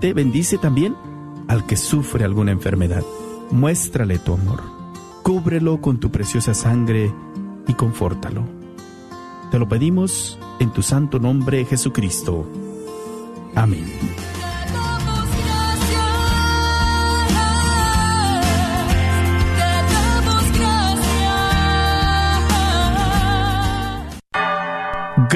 Te bendice también al que sufre alguna enfermedad. Muéstrale tu amor. Cúbrelo con tu preciosa sangre y confórtalo. Te lo pedimos en tu santo nombre, Jesucristo. Amén.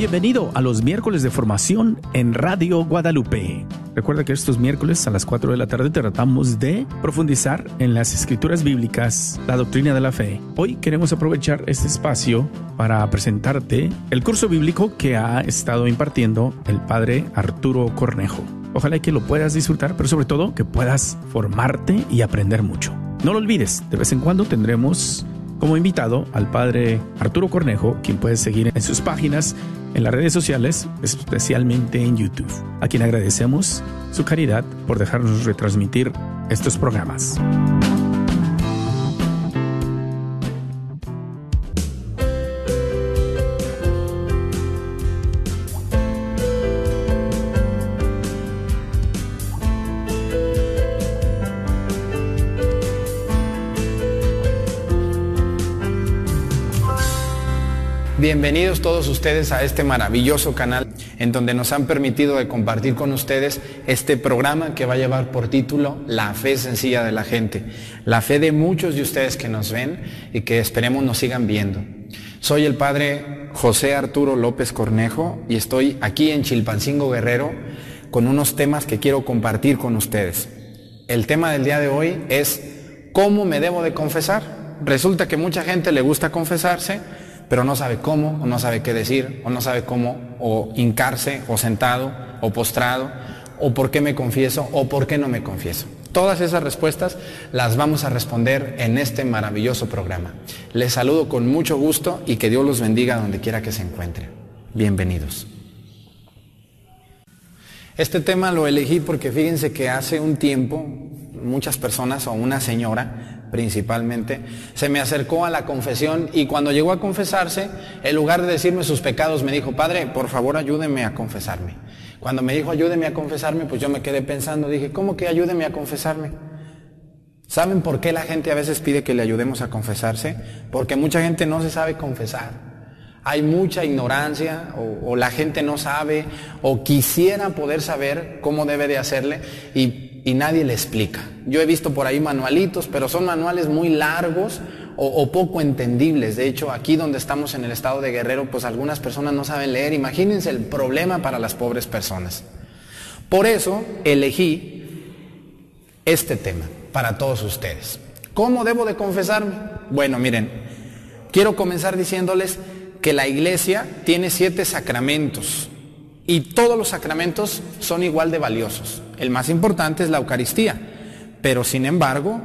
Bienvenido a los miércoles de formación en Radio Guadalupe. Recuerda que estos miércoles a las 4 de la tarde tratamos de profundizar en las escrituras bíblicas, la doctrina de la fe. Hoy queremos aprovechar este espacio para presentarte el curso bíblico que ha estado impartiendo el padre Arturo Cornejo. Ojalá que lo puedas disfrutar, pero sobre todo que puedas formarte y aprender mucho. No lo olvides, de vez en cuando tendremos como invitado al padre Arturo Cornejo, quien puedes seguir en sus páginas en las redes sociales, especialmente en YouTube, a quien agradecemos su caridad por dejarnos retransmitir estos programas. Bienvenidos todos ustedes a este maravilloso canal en donde nos han permitido de compartir con ustedes este programa que va a llevar por título La fe sencilla de la gente, la fe de muchos de ustedes que nos ven y que esperemos nos sigan viendo. Soy el padre José Arturo López Cornejo y estoy aquí en Chilpancingo Guerrero con unos temas que quiero compartir con ustedes. El tema del día de hoy es ¿cómo me debo de confesar? Resulta que mucha gente le gusta confesarse, pero no sabe cómo, o no sabe qué decir, o no sabe cómo, o hincarse, o sentado, o postrado, o por qué me confieso, o por qué no me confieso. Todas esas respuestas las vamos a responder en este maravilloso programa. Les saludo con mucho gusto y que Dios los bendiga donde quiera que se encuentren. Bienvenidos. Este tema lo elegí porque fíjense que hace un tiempo muchas personas o una señora principalmente, se me acercó a la confesión y cuando llegó a confesarse, en lugar de decirme sus pecados, me dijo, Padre, por favor ayúdeme a confesarme. Cuando me dijo ayúdeme a confesarme, pues yo me quedé pensando, dije, ¿cómo que ayúdeme a confesarme? ¿Saben por qué la gente a veces pide que le ayudemos a confesarse? Porque mucha gente no se sabe confesar. Hay mucha ignorancia o, o la gente no sabe o quisiera poder saber cómo debe de hacerle y y nadie le explica. Yo he visto por ahí manualitos, pero son manuales muy largos o, poco entendibles. De hecho, aquí donde estamos en el estado de Guerrero, pues algunas personas no saben leer. Imagínense el problema para las pobres personas. Por eso elegí este tema para todos ustedes. ¿Cómo debo de confesarme? Bueno, miren, quiero comenzar diciéndoles que la iglesia tiene siete sacramentos. Y todos los sacramentos son igual de valiosos. El más importante es la Eucaristía, pero sin embargo,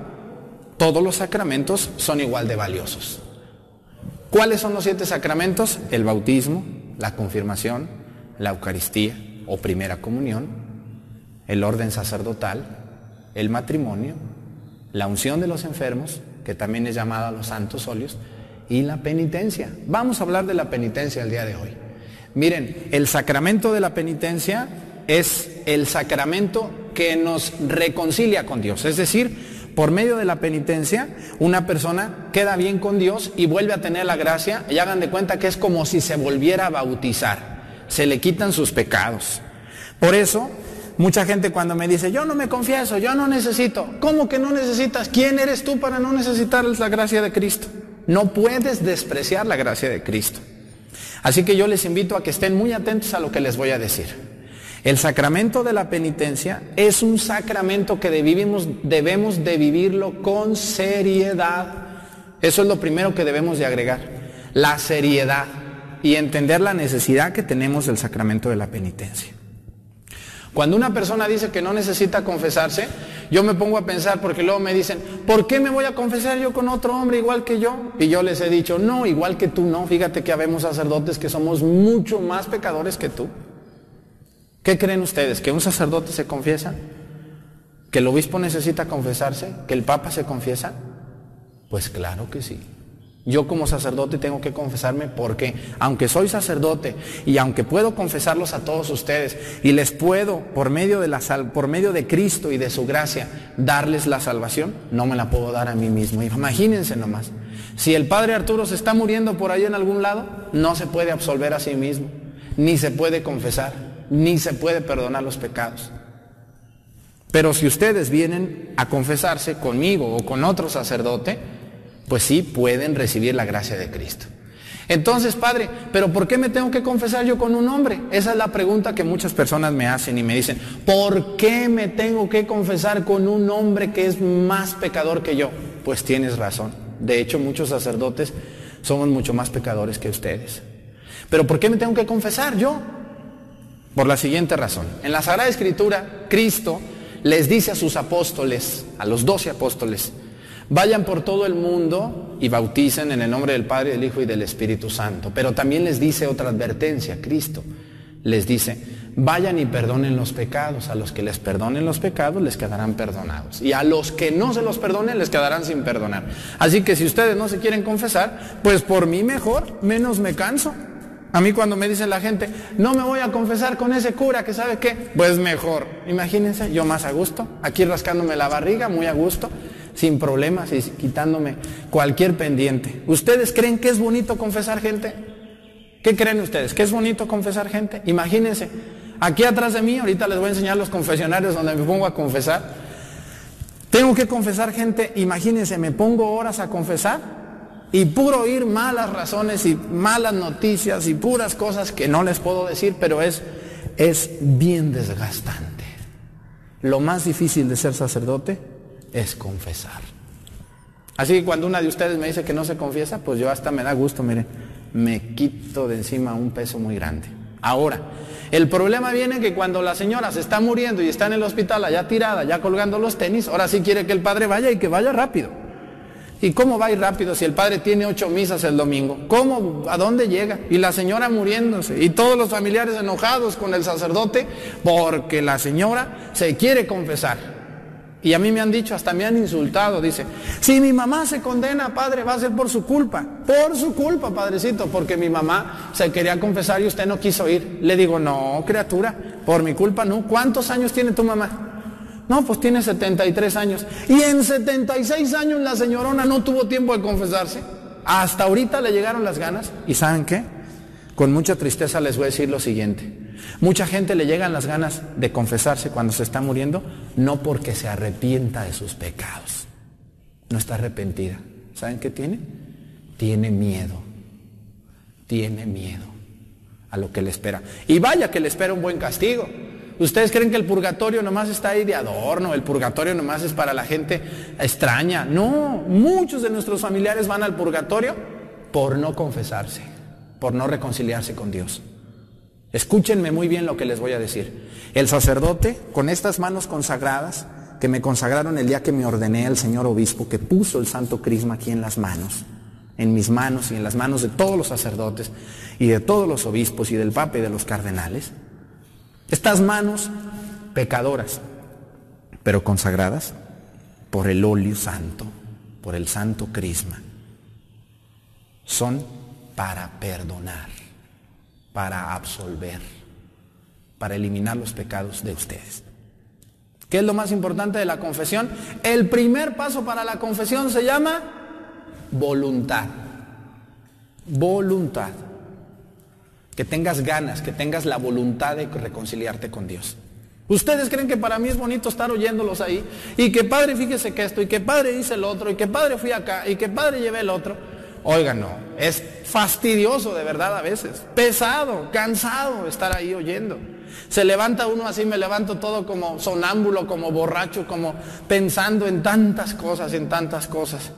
todos los sacramentos son igual de valiosos. ¿Cuáles son los siete sacramentos? El bautismo, la confirmación, la Eucaristía o primera comunión, el orden sacerdotal, el matrimonio, la unción de los enfermos, que también es llamada los santos óleos, y la penitencia. Vamos a hablar de la penitencia el día de hoy. Miren, el sacramento de la penitencia es el sacramento que nos reconcilia con Dios. Es decir, por medio de la penitencia, una persona queda bien con Dios y vuelve a tener la gracia y hagan de cuenta que es como si se volviera a bautizar. Se le quitan sus pecados. Por eso, mucha gente cuando me dice, yo no me confieso, yo no necesito, ¿cómo que no necesitas? ¿Quién eres tú para no necesitar la gracia de Cristo? No puedes despreciar la gracia de Cristo. Así que yo les invito a que estén muy atentos a lo que les voy a decir. El sacramento de la penitencia es un sacramento que debemos, debemos de vivirlo con seriedad. Eso es lo primero que debemos de agregar. La seriedad y entender la necesidad que tenemos del sacramento de la penitencia. Cuando una persona dice que no necesita confesarse, yo me pongo a pensar porque luego me dicen, ¿por qué me voy a confesar yo con otro hombre igual que yo? Y yo les he dicho, no, igual que tú no. Fíjate que habemos sacerdotes que somos mucho más pecadores que tú. ¿Qué creen ustedes? ¿Que un sacerdote se confiesa? ¿Que el obispo necesita confesarse? ¿Que el papa se confiesa? Pues claro que sí. Yo como sacerdote tengo que confesarme porque aunque soy sacerdote y aunque puedo confesarlos a todos ustedes y les puedo por medio de la por medio de Cristo y de su gracia darles la salvación, no me la puedo dar a mí mismo. Imagínense nomás. Si el padre Arturo se está muriendo por ahí en algún lado, no se puede absolver a sí mismo, ni se puede confesar, ni se puede perdonar los pecados. Pero si ustedes vienen a confesarse conmigo o con otro sacerdote, pues sí pueden recibir la gracia de Cristo. Entonces, Padre, ¿pero por qué me tengo que confesar yo con un hombre? Esa es la pregunta que muchas personas me hacen y me dicen, ¿por qué me tengo que confesar con un hombre que es más pecador que yo? Pues tienes razón. De hecho, muchos sacerdotes somos mucho más pecadores que ustedes. ¿Pero por qué me tengo que confesar yo? Por la siguiente razón. En la Sagrada Escritura, Cristo les dice a sus apóstoles, a los doce apóstoles, Vayan por todo el mundo y bauticen en el nombre del Padre, del Hijo y del Espíritu Santo. Pero también les dice otra advertencia, Cristo. Les dice, vayan y perdonen los pecados. A los que les perdonen los pecados les quedarán perdonados. Y a los que no se los perdonen les quedarán sin perdonar. Así que si ustedes no se quieren confesar, pues por mí mejor, menos me canso. A mí cuando me dice la gente, no me voy a confesar con ese cura que sabe qué, pues mejor. Imagínense, yo más a gusto, aquí rascándome la barriga, muy a gusto sin problemas y quitándome cualquier pendiente. ¿Ustedes creen que es bonito confesar gente? ¿Qué creen ustedes? ¿Que es bonito confesar gente? Imagínense, aquí atrás de mí, ahorita les voy a enseñar los confesionarios donde me pongo a confesar. Tengo que confesar gente, imagínense, me pongo horas a confesar y puro oír malas razones y malas noticias y puras cosas que no les puedo decir, pero es, es bien desgastante. Lo más difícil de ser sacerdote es confesar. Así que cuando una de ustedes me dice que no se confiesa, pues yo hasta me da gusto, mire, me quito de encima un peso muy grande. Ahora, el problema viene que cuando la señora se está muriendo y está en el hospital allá tirada, ya colgando los tenis, ahora sí quiere que el padre vaya y que vaya rápido. ¿Y cómo va a ir rápido si el padre tiene ocho misas el domingo? ¿Cómo? ¿A dónde llega? Y la señora muriéndose. Y todos los familiares enojados con el sacerdote porque la señora se quiere confesar. Y a mí me han dicho, hasta me han insultado, dice, si mi mamá se condena, padre, va a ser por su culpa. Por su culpa, padrecito, porque mi mamá se quería confesar y usted no quiso ir. Le digo, no, criatura, por mi culpa no. ¿Cuántos años tiene tu mamá? No, pues tiene 73 años. Y en 76 años la señorona no tuvo tiempo de confesarse. Hasta ahorita le llegaron las ganas. ¿Y saben qué? Con mucha tristeza les voy a decir lo siguiente. Mucha gente le llegan las ganas de confesarse cuando se está muriendo, no porque se arrepienta de sus pecados. No está arrepentida. ¿Saben qué tiene? Tiene miedo. Tiene miedo a lo que le espera. Y vaya que le espera un buen castigo. ¿Ustedes creen que el purgatorio nomás está ahí de adorno? El purgatorio nomás es para la gente extraña. No, muchos de nuestros familiares van al purgatorio por no confesarse, por no reconciliarse con Dios. Escúchenme muy bien lo que les voy a decir. El sacerdote, con estas manos consagradas, que me consagraron el día que me ordené al señor obispo, que puso el santo crisma aquí en las manos, en mis manos y en las manos de todos los sacerdotes y de todos los obispos y del papa y de los cardenales, estas manos pecadoras, pero consagradas por el óleo santo, por el santo crisma, son para perdonar para absolver, para eliminar los pecados de ustedes. ¿Qué es lo más importante de la confesión? El primer paso para la confesión se llama voluntad. Voluntad. Que tengas ganas, que tengas la voluntad de reconciliarte con Dios. Ustedes creen que para mí es bonito estar oyéndolos ahí y que padre fíjese que esto y que padre dice el otro y que padre fui acá y que padre llevé el otro. Oigan, no, es fastidioso de verdad a veces, pesado, cansado estar ahí oyendo. Se levanta uno así, me levanto todo como sonámbulo, como borracho, como pensando en tantas cosas, en tantas cosas.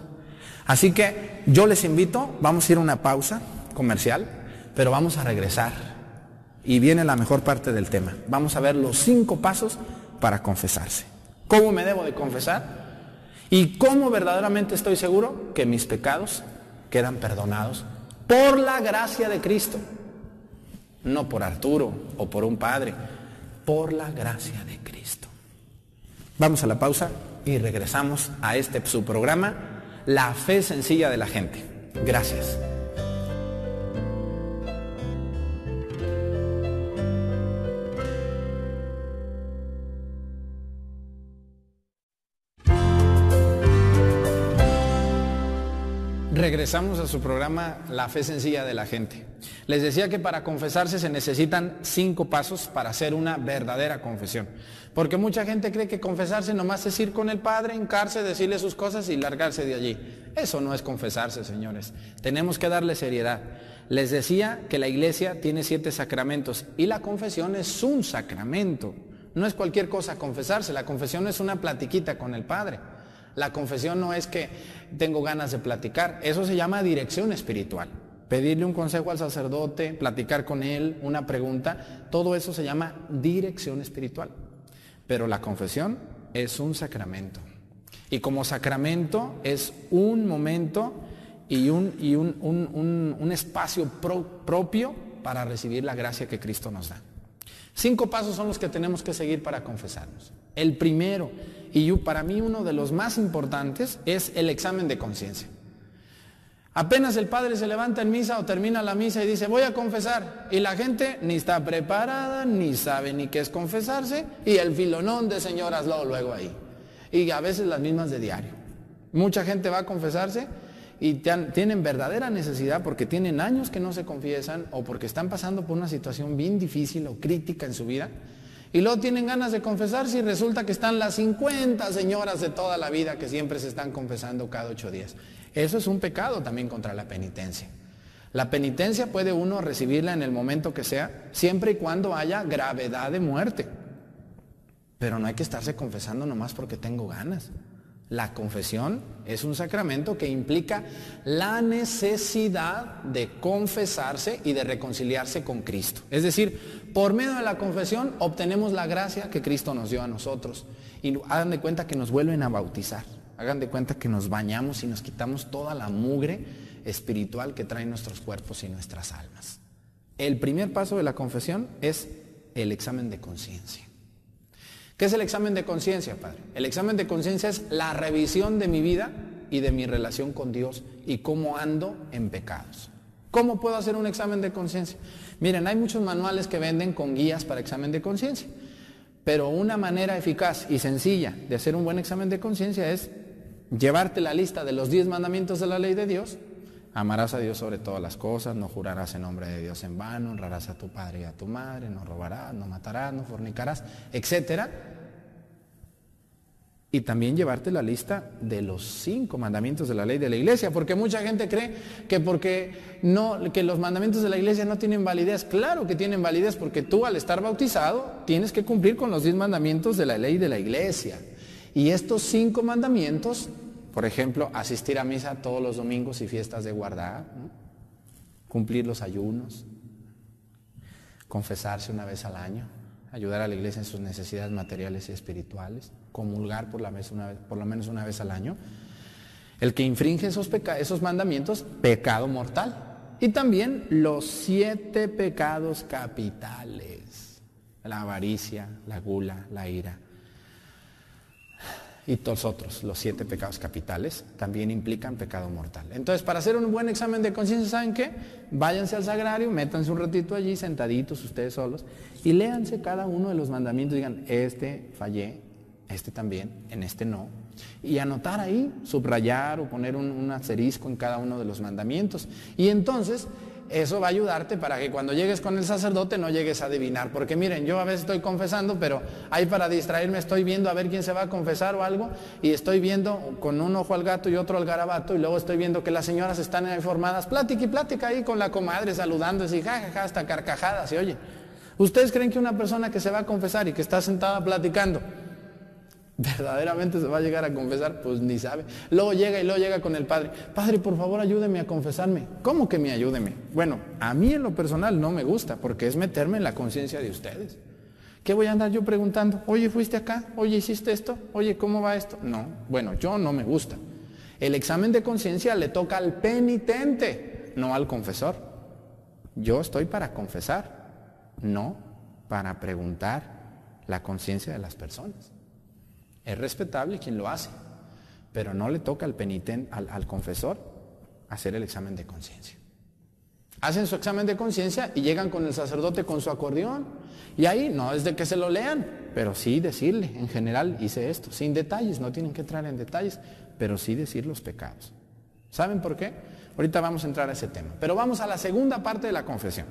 Así que yo les invito, vamos a ir a una pausa comercial, pero vamos a regresar. Y viene la mejor parte del tema. Vamos a ver los cinco pasos para confesarse. ¿Cómo me debo de confesar? ¿Y cómo verdaderamente estoy seguro que mis pecados quedan perdonados por la gracia de Cristo. No por Arturo o por un padre. por la gracia de Cristo. Vamos a la pausa y regresamos a este su programa, La fe sencilla de la gente. Gracias. Regresamos a su programa La fe sencilla de la gente. Les decía que para confesarse se necesitan cinco pasos para hacer una verdadera confesión. Porque mucha gente cree que confesarse nomás es ir con el Padre, hincarse, decirle sus cosas y largarse de allí. Eso no es confesarse, señores. Tenemos que darle seriedad. Les decía que la iglesia tiene siete sacramentos y la confesión es un sacramento. No es cualquier cosa confesarse, la confesión es una platiquita con el Padre. La confesión no es que tengo ganas de platicar, eso se llama dirección espiritual. Pedirle un consejo al sacerdote, platicar con él, una pregunta, todo eso se llama dirección espiritual. Pero la confesión es un sacramento. Y como sacramento es un momento y un, y un, espacio propio para recibir la gracia que Cristo nos da. Cinco pasos son los que tenemos que seguir para confesarnos. El primero, y para mí uno de los más importantes, es el examen de conciencia. Apenas el padre se levanta en misa o termina la misa y dice, voy a confesar. Y la gente ni está preparada, ni sabe ni qué es confesarse, y el filonón de señoras luego, luego ahí. Y a veces las mismas de diario. Mucha gente va a confesarse y tienen verdadera necesidad porque tienen años que no se confiesan o porque están pasando por una situación bien difícil o crítica en su vida y luego tienen ganas de confesarse y resulta que están las 50 señoras de toda la vida que siempre se están confesando cada ocho días. Eso es un pecado también contra la penitencia. La penitencia puede uno recibirla en el momento que sea, siempre y cuando haya gravedad de muerte. Pero no hay que estarse confesando nomás porque tengo ganas. La confesión es un sacramento que implica la necesidad de confesarse y de reconciliarse con Cristo. Es decir, por medio de la confesión obtenemos la gracia que Cristo nos dio a nosotros. Y hagan de cuenta que nos vuelven a bautizar. Hagan de cuenta que nos bañamos y nos quitamos toda la mugre espiritual que traen nuestros cuerpos y nuestras almas. El primer paso de la confesión es el examen de conciencia. ¿Qué es el examen de conciencia, Padre? El examen de conciencia es la revisión de mi vida y de mi relación con Dios y cómo ando en pecados. ¿Cómo puedo hacer un examen de conciencia? Miren, hay muchos manuales que venden con guías para examen de conciencia, pero una manera eficaz y sencilla de hacer un buen examen de conciencia es llevarte la lista de los diez mandamientos de la ley de Dios. Amarás a Dios sobre todas las cosas, no jurarás en nombre de Dios en vano, honrarás a tu padre y a tu madre, no robarás, no matarás, no fornicarás, etcétera y también llevarte la lista de los cinco mandamientos de la ley de la iglesia, porque mucha gente cree que porque no que los mandamientos de la iglesia no tienen validez. Claro que tienen validez porque tú al estar bautizado tienes que cumplir con los diez mandamientos de la ley de la iglesia. Y estos cinco mandamientos, por ejemplo, asistir a misa todos los domingos y fiestas de guardar, cumplir los ayunos, confesarse una vez al año, ayudar a la iglesia en sus necesidades materiales y espirituales, comulgar por, la una por lo menos una vez al año. El que infringe esos, esos mandamientos, pecado mortal. Y también los siete pecados capitales. La avaricia, la gula, la ira, y todos otros, los siete pecados capitales, también implican pecado mortal. Entonces, para hacer un buen examen de conciencia, ¿saben qué? Váyanse al sagrario, métanse un ratito allí, sentaditos ustedes solos, y léanse cada uno de los mandamientos, digan, este fallé, este también, en este no. Y anotar ahí, subrayar o poner un, un asterisco en cada uno de los mandamientos. Y entonces eso va a ayudarte para que cuando llegues con el sacerdote no llegues a adivinar. Porque miren, yo a veces estoy confesando, pero ahí para distraerme estoy viendo a ver quién se va a confesar o algo, y estoy viendo con un ojo al gato y otro al garabato, y luego estoy viendo que las señoras están informadas, plática y plática ahí con la comadre saludando, y jajaja, hasta carcajadas, y oye, ¿ustedes creen que una persona que se va a confesar y que está sentada platicando, verdaderamente se va a llegar a confesar, pues ni sabe. Luego llega y luego llega con el padre, padre, por favor ayúdeme a confesarme. ¿Cómo que me ayúdeme? Bueno, a mí en lo personal no me gusta, porque es meterme en la conciencia de ustedes. ¿Qué voy a andar yo preguntando? Oye, fuiste acá, oye, hiciste esto, oye, ¿cómo va esto? No, bueno, yo no me gusta. El examen de conciencia le toca al penitente, no al confesor. Yo estoy para confesar, no para preguntar la conciencia de las personas. Es respetable quien lo hace, pero no le toca al penitente, al, confesor, hacer el examen de conciencia. Hacen su examen de conciencia y llegan con el sacerdote con su acordeón. Y ahí no es de que se lo lean, pero sí decirle, en general hice esto, sin detalles, no tienen que entrar en detalles, pero sí decir los pecados. ¿Saben por qué? Ahorita vamos a entrar a ese tema. Pero vamos a la segunda parte de la confesión.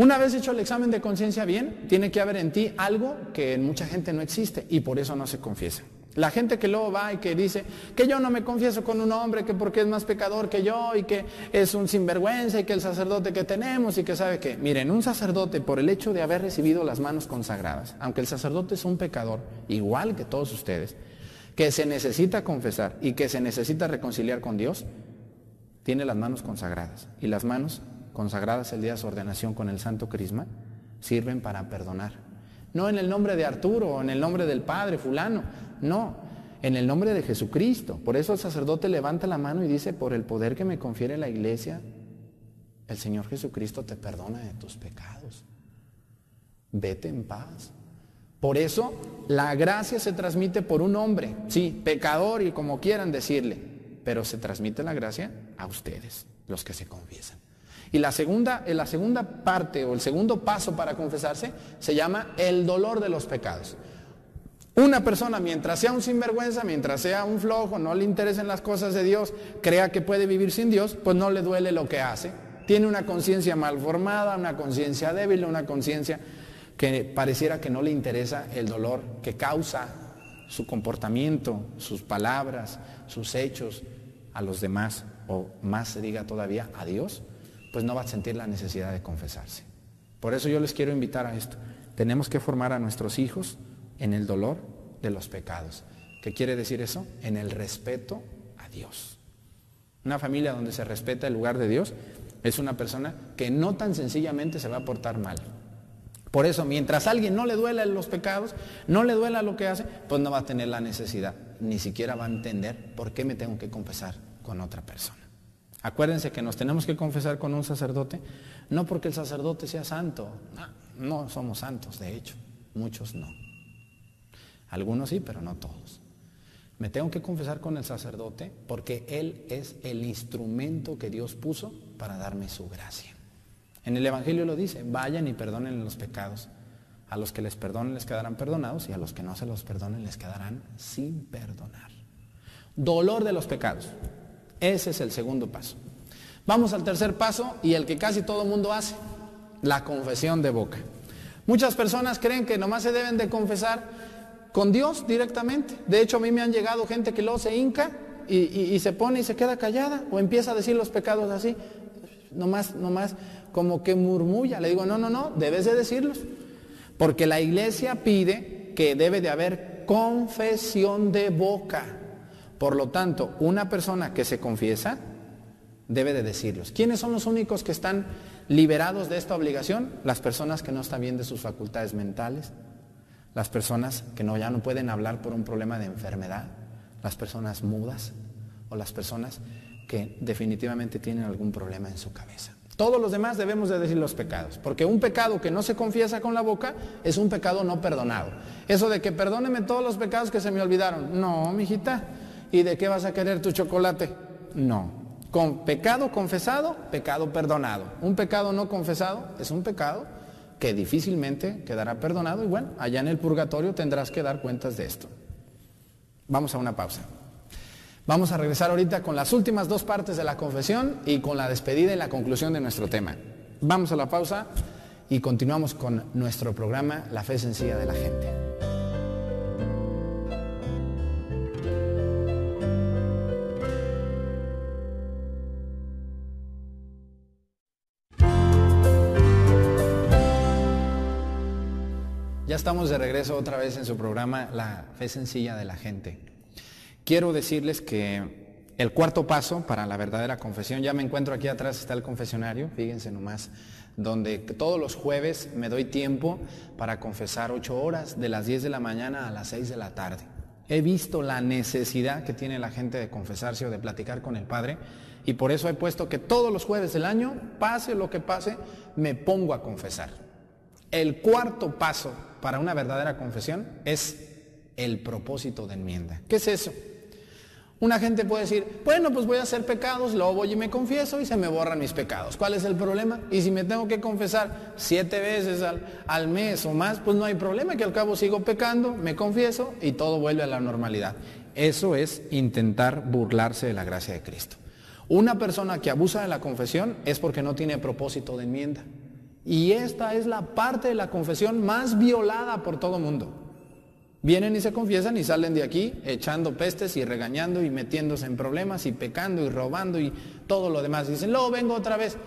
Una vez hecho el examen de conciencia bien, tiene que haber en ti algo que en mucha gente no existe y por eso no se confiesa. La gente que luego va y que dice que yo no me confieso con un hombre, que porque es más pecador que yo y que es un sinvergüenza y que el sacerdote que tenemos y que sabe que, miren, un sacerdote por el hecho de haber recibido las manos consagradas, aunque el sacerdote es un pecador, igual que todos ustedes, que se necesita confesar y que se necesita reconciliar con Dios, tiene las manos consagradas. Y las manos consagradas el día de su ordenación con el Santo Crisma sirven para perdonar. No en el nombre de Arturo o en el nombre del Padre fulano, no, en el nombre de Jesucristo. Por eso el sacerdote levanta la mano y dice, por el poder que me confiere la iglesia, el Señor Jesucristo te perdona de tus pecados. Vete en paz. Por eso la gracia se transmite por un hombre, sí, pecador y como quieran decirle, pero se transmite la gracia a ustedes, los que se confiesan. Y la segunda, la segunda parte o el segundo paso para confesarse se llama el dolor de los pecados. Una persona, mientras sea un sinvergüenza, mientras sea un flojo, no le interesen las cosas de Dios, crea que puede vivir sin Dios, pues no le duele lo que hace. Tiene una conciencia mal formada, una conciencia débil, una conciencia que pareciera que no le interesa el dolor que causa su comportamiento, sus palabras, sus hechos a los demás, o más se diga todavía a Dios, pues no va a sentir la necesidad de confesarse. Por eso yo les quiero invitar a esto. Tenemos que formar a nuestros hijos en el dolor de los pecados. ¿Qué quiere decir eso? En el respeto a Dios. Una familia donde se respeta el lugar de Dios es una persona que no tan sencillamente se va a portar mal. Por eso, mientras a alguien no le duela los pecados, no le duela lo que hace, pues no va a tener la necesidad, ni siquiera va a entender por qué me tengo que confesar con otra persona. Acuérdense que nos tenemos que confesar con un sacerdote, no porque el sacerdote sea santo, no, somos santos, de hecho, muchos no. Algunos sí, pero no todos. Me tengo que confesar con el sacerdote porque Él es el instrumento que Dios puso para darme su gracia. En el Evangelio lo dice, vayan y perdonen los pecados. A los que les perdonen les quedarán perdonados y a los que no se los perdonen les quedarán sin perdonar. Dolor de los pecados. Ese es el segundo paso. Vamos al tercer paso y el que casi todo mundo hace, la confesión de boca. Muchas personas creen que nomás se deben de confesar con Dios directamente. De hecho, a mí me han llegado gente que luego se hinca y, se pone y se queda callada o empieza a decir los pecados así, nomás, nomás como que murmulla. Le digo, no, no, no, debes de decirlos. Porque la iglesia pide que debe de haber confesión de boca. Por lo tanto, una persona que se confiesa debe de decirlos. ¿Quiénes son los únicos que están liberados de esta obligación? Las personas que no están bien de sus facultades mentales, las personas que no, ya no pueden hablar por un problema de enfermedad, las personas mudas o las personas que definitivamente tienen algún problema en su cabeza. Todos los demás debemos de decir los pecados, porque un pecado que no se confiesa con la boca es un pecado no perdonado. Eso de que perdóneme todos los pecados que se me olvidaron. No, mijita, ¿Y de qué vas a querer tu chocolate? No. Con pecado confesado, pecado perdonado. Un pecado no confesado es un pecado que difícilmente quedará perdonado y bueno, allá en el purgatorio tendrás que dar cuentas de esto. Vamos a una pausa. Vamos a regresar ahorita con las últimas dos partes de la confesión y con la despedida y la conclusión de nuestro tema. Vamos a la pausa y continuamos con nuestro programa La fe sencilla de la gente. Ya estamos de regreso otra vez en su programa La fe sencilla de la gente. Quiero decirles que el cuarto paso para la verdadera confesión, ya me encuentro aquí atrás, está el confesionario, fíjense nomás, donde todos los jueves me doy tiempo para confesar ocho horas, de las 10 de la mañana a las 6 de la tarde. He visto la necesidad que tiene la gente de confesarse o de platicar con el Padre y por eso he puesto que todos los jueves del año, pase lo que pase, me pongo a confesar. El cuarto paso para una verdadera confesión es el propósito de enmienda. ¿Qué es eso? Una gente puede decir, bueno, pues voy a hacer pecados, luego voy y me confieso y se me borran mis pecados. ¿Cuál es el problema? Y si me tengo que confesar siete veces al, al, mes o más, pues no hay problema, que al cabo sigo pecando, me confieso y todo vuelve a la normalidad. Eso es intentar burlarse de la gracia de Cristo. Una persona que abusa de la confesión es porque no tiene propósito de enmienda. Y esta es la parte de la confesión más violada por todo mundo. Vienen y se confiesan y salen de aquí echando pestes y regañando y metiéndose en problemas y pecando y robando y todo lo demás. Dicen, luego vengo otra vez.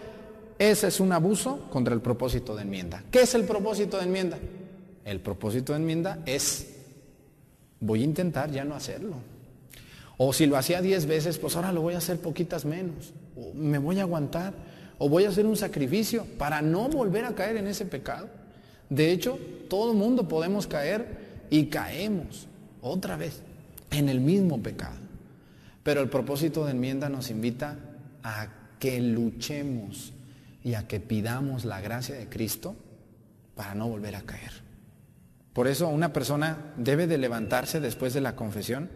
Ese es un abuso contra el propósito de enmienda. ¿Qué es el propósito de enmienda? El propósito de enmienda es, voy a intentar ya no hacerlo. O si lo hacía diez veces, pues ahora lo voy a hacer poquitas menos. O me voy a aguantar. O voy a hacer un sacrificio para no volver a caer en ese pecado. De hecho, todo el mundo podemos caer y caemos otra vez en el mismo pecado. Pero el propósito de enmienda nos invita a que luchemos y a que pidamos la gracia de Cristo para no volver a caer. Por eso una persona debe de levantarse después de la confesión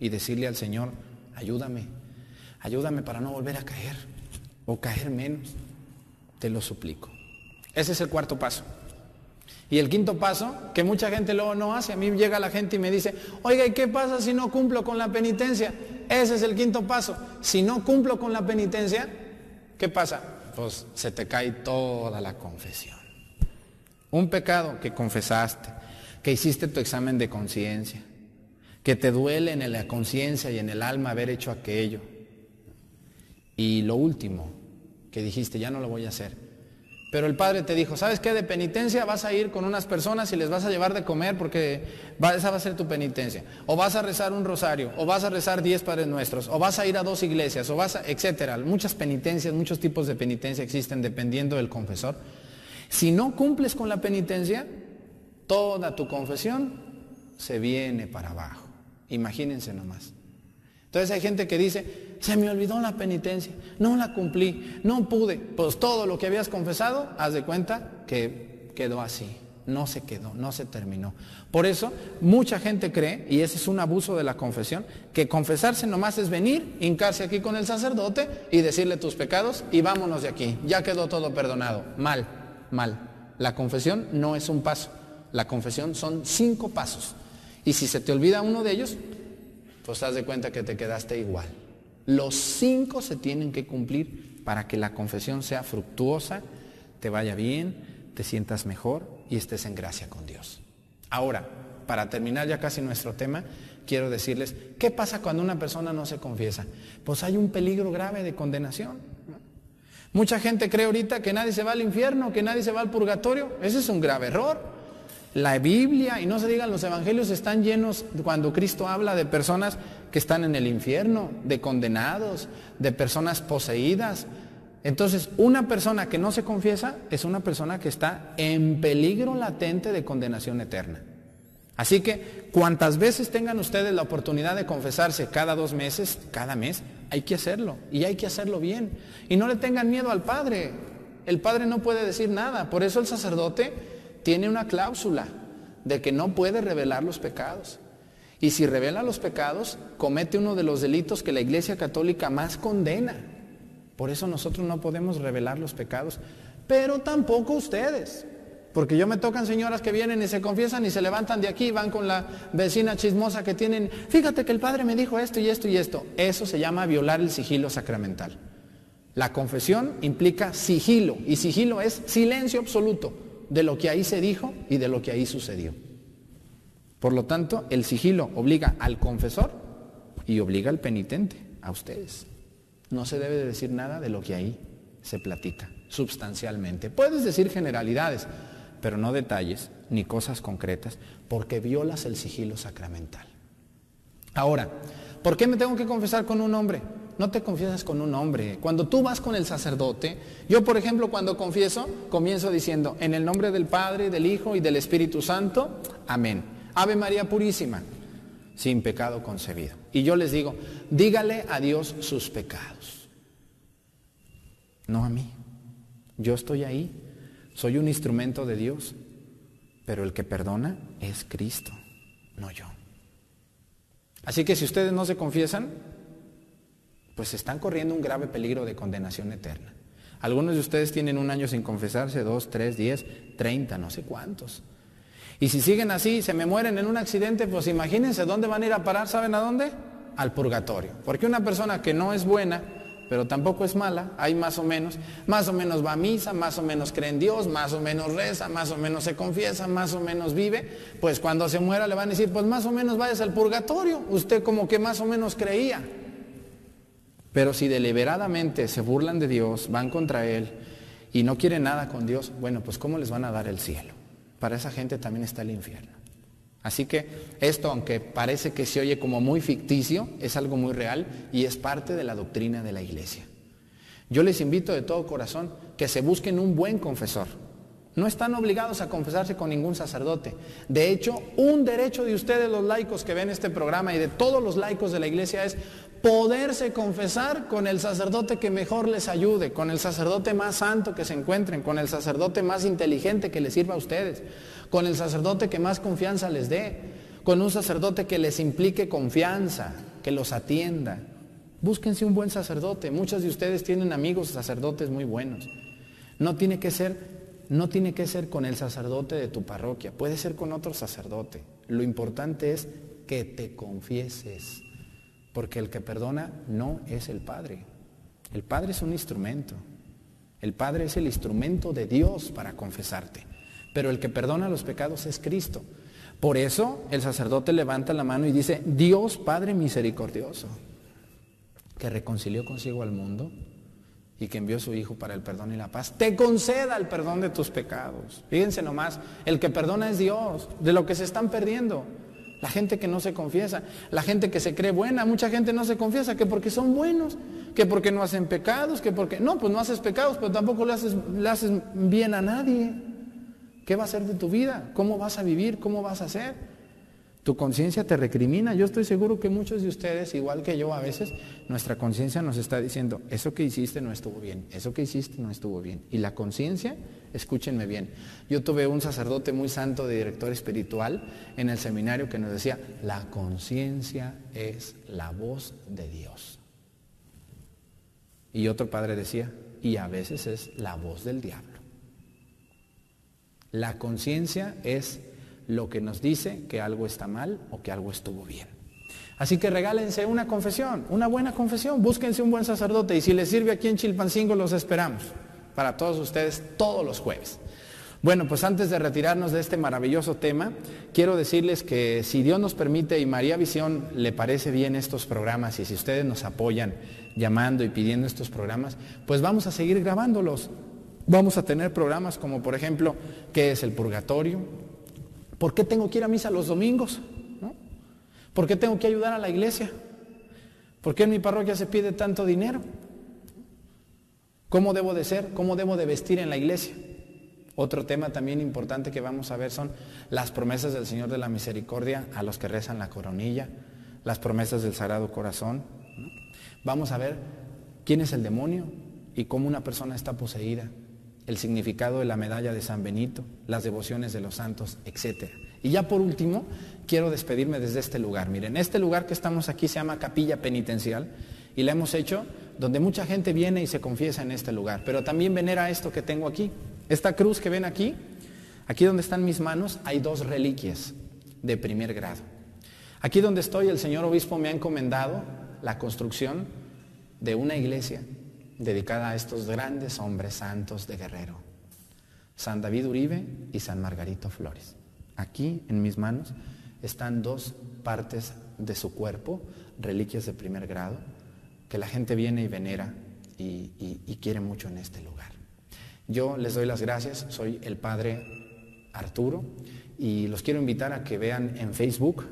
y decirle al Señor, ayúdame, ayúdame para no volver a caer o caer menos. Te lo suplico. Ese es el cuarto paso. Y el quinto paso, que mucha gente luego no hace, a mí llega la gente y me dice, oiga, ¿y qué pasa si no cumplo con la penitencia? Ese es el quinto paso. Si no cumplo con la penitencia, ¿qué pasa? Pues se te cae toda la confesión. Un pecado que confesaste, que hiciste tu examen de conciencia, que te duele en la conciencia y en el alma haber hecho aquello. Y lo último, que dijiste, ya no lo voy a hacer pero el padre te dijo, ¿sabes qué? De penitencia vas a ir con unas personas y les vas a llevar de comer porque esa va a ser tu penitencia. O vas a rezar un rosario, o vas a rezar diez padres nuestros, o vas a ir a dos iglesias, o vas a, etcétera. Muchas penitencias, muchos tipos de penitencia existen dependiendo del confesor. Si no cumples con la penitencia, toda tu confesión se viene para abajo. Imagínense nomás. Entonces hay gente que dice, se me olvidó la penitencia, no la cumplí, no pude. Pues todo lo que habías confesado, haz de cuenta que quedó así, no se quedó, no se terminó. Por eso mucha gente cree, y ese es un abuso de la confesión, que confesarse nomás es venir, hincarse aquí con el sacerdote y decirle tus pecados y vámonos de aquí, ya quedó todo perdonado. Mal, mal. La confesión no es un paso, la confesión son cinco pasos. Y si se te olvida uno de ellos, pues haz de cuenta que te quedaste igual. Los cinco se tienen que cumplir para que la confesión sea fructuosa, te vaya bien, te sientas mejor y estés en gracia con Dios. Ahora, para terminar ya casi nuestro tema, quiero decirles, ¿qué pasa cuando una persona no se confiesa? Pues hay un peligro grave de condenación. Mucha gente cree ahorita que nadie se va al infierno, que nadie se va al purgatorio. Ese es un grave error. La Biblia, y no se digan los evangelios, están llenos cuando Cristo habla de personas que están en el infierno, de condenados, de personas poseídas. Entonces, una persona que no se confiesa es una persona que está en peligro latente de condenación eterna. Así que, cuantas veces tengan ustedes la oportunidad de confesarse cada dos meses, cada mes, hay que hacerlo. Y hay que hacerlo bien. Y no le tengan miedo al Padre. El Padre no puede decir nada. Por eso el sacerdote tiene una cláusula de que no puede revelar los pecados. Y si revela los pecados, comete uno de los delitos que la Iglesia Católica más condena. Por eso nosotros no podemos revelar los pecados, pero tampoco ustedes. Porque yo me tocan señoras que vienen y se confiesan y se levantan de aquí van con la vecina chismosa que tienen, fíjate que el padre me dijo esto y esto y esto. Eso se llama violar el sigilo sacramental. La confesión implica sigilo y sigilo es silencio absoluto de lo que ahí se dijo y de lo que ahí sucedió. Por lo tanto, el sigilo obliga al confesor y obliga al penitente, a ustedes. No se debe de decir nada de lo que ahí se platica, sustancialmente. Puedes decir generalidades, pero no detalles ni cosas concretas, porque violas el sigilo sacramental. Ahora, ¿por qué me tengo que confesar con un hombre? No te confiesas con un hombre. Cuando tú vas con el sacerdote, yo por ejemplo cuando confieso, comienzo diciendo, en el nombre del Padre, del Hijo y del Espíritu Santo, amén. Ave María Purísima, sin pecado concebido. Y yo les digo, dígale a Dios sus pecados. No a mí. Yo estoy ahí. Soy un instrumento de Dios Pero el que perdona es Cristo, no yo. Así que si ustedes no se confiesan, pues están corriendo un grave peligro de condenación eterna. Algunos de ustedes tienen un año sin confesarse, dos, tres, diez, treinta, no sé cuántos. Y si siguen así, se me mueren en un accidente, pues imagínense dónde van a ir a parar, ¿saben a dónde? Al purgatorio. Porque una persona que no es buena, pero tampoco es mala, hay más o menos, más o menos va a misa, más o menos cree en Dios, más o menos reza, más o menos se confiesa, más o menos vive, pues cuando se muera le van a decir, pues más o menos vayas al purgatorio, usted como que más o menos creía. Pero si deliberadamente se burlan de Dios, van contra Él y no quieren nada con Dios, bueno, pues ¿cómo les van a dar el cielo? Para esa gente también está el infierno. Así que esto, aunque parece que se oye como muy ficticio, es algo muy real y es parte de la doctrina de la iglesia. Yo les invito de todo corazón que se busquen un buen confesor. No están obligados a confesarse con ningún sacerdote. De hecho, un derecho de ustedes los laicos que ven este programa y de todos los laicos de la iglesia es poderse confesar con el sacerdote que mejor les ayude, con el sacerdote más santo que se encuentren, con el sacerdote más inteligente que les sirva a ustedes, con el sacerdote que más confianza les dé, con un sacerdote que les implique confianza, que los atienda. Búsquense un buen sacerdote. Muchos de ustedes tienen amigos sacerdotes muy buenos. No tiene que ser no tiene que ser con el sacerdote de tu parroquia, puede ser con otro sacerdote. Lo importante es que te confieses, porque el que perdona no es el Padre. El Padre es un instrumento. El Padre es el instrumento de Dios para confesarte. Pero el que perdona los pecados es Cristo. Por eso el sacerdote levanta la mano y dice, Dios Padre misericordioso, que reconcilió consigo al mundo y que envió a su Hijo para el perdón y la paz, te conceda el perdón de tus pecados. Fíjense nomás, el que perdona es Dios, de lo que se están perdiendo. La gente que no se confiesa, la gente que se cree buena, mucha gente no se confiesa que porque son buenos, que porque no hacen pecados, que porque... No, pues no haces pecados, pero tampoco le haces, bien a nadie. ¿Qué va a ser de tu vida? ¿Cómo vas a vivir? ¿Cómo vas a hacer? Tu conciencia te recrimina. Yo estoy seguro que muchos de ustedes, igual que yo a veces, nuestra conciencia nos está diciendo, eso que hiciste no estuvo bien, eso que hiciste no estuvo bien. Y la conciencia, escúchenme bien, yo tuve un sacerdote muy santo de director espiritual en el seminario que nos decía, la conciencia es la voz de Dios. Y otro padre decía, y a veces es la voz del diablo. La conciencia es lo que nos dice que algo está mal o que algo estuvo bien. Así que regálense una confesión, una buena confesión, búsquense un buen sacerdote y si les sirve aquí en Chilpancingo los esperamos para todos ustedes todos los jueves. Bueno, pues antes de retirarnos de este maravilloso tema, quiero decirles que si Dios nos permite y María Visión le parece bien estos programas y si ustedes nos apoyan llamando y pidiendo estos programas, pues vamos a seguir grabándolos. Vamos a tener programas como por ejemplo, ¿qué es el purgatorio? ¿Por qué tengo que ir a misa los domingos? ¿Por qué tengo que ayudar a la iglesia? ¿Por qué en mi parroquia se pide tanto dinero? ¿Cómo debo de ser? ¿Cómo debo de vestir en la iglesia? Otro tema también importante que vamos a ver son las promesas del Señor de la Misericordia a los que rezan la coronilla, las promesas del Sagrado Corazón. Vamos a ver quién es el demonio y cómo una persona está poseída el significado de la medalla de San Benito, las devociones de los santos, etc. Y ya por último, quiero despedirme desde este lugar. Miren, este lugar que estamos aquí se llama Capilla Penitencial y la hemos hecho donde mucha gente viene y se confiesa en este lugar, pero también venera esto que tengo aquí. Esta cruz que ven aquí, aquí donde están mis manos, hay dos reliquias de primer grado. Aquí donde estoy, el señor obispo me ha encomendado la construcción de una iglesia dedicada a estos grandes hombres santos de Guerrero, San David Uribe y San Margarito Flores. Aquí en mis manos están dos partes de su cuerpo, reliquias de primer grado, que la gente viene y venera y, quiere mucho en este lugar. Yo les doy las gracias, soy el padre Arturo y los quiero invitar a que vean en Facebook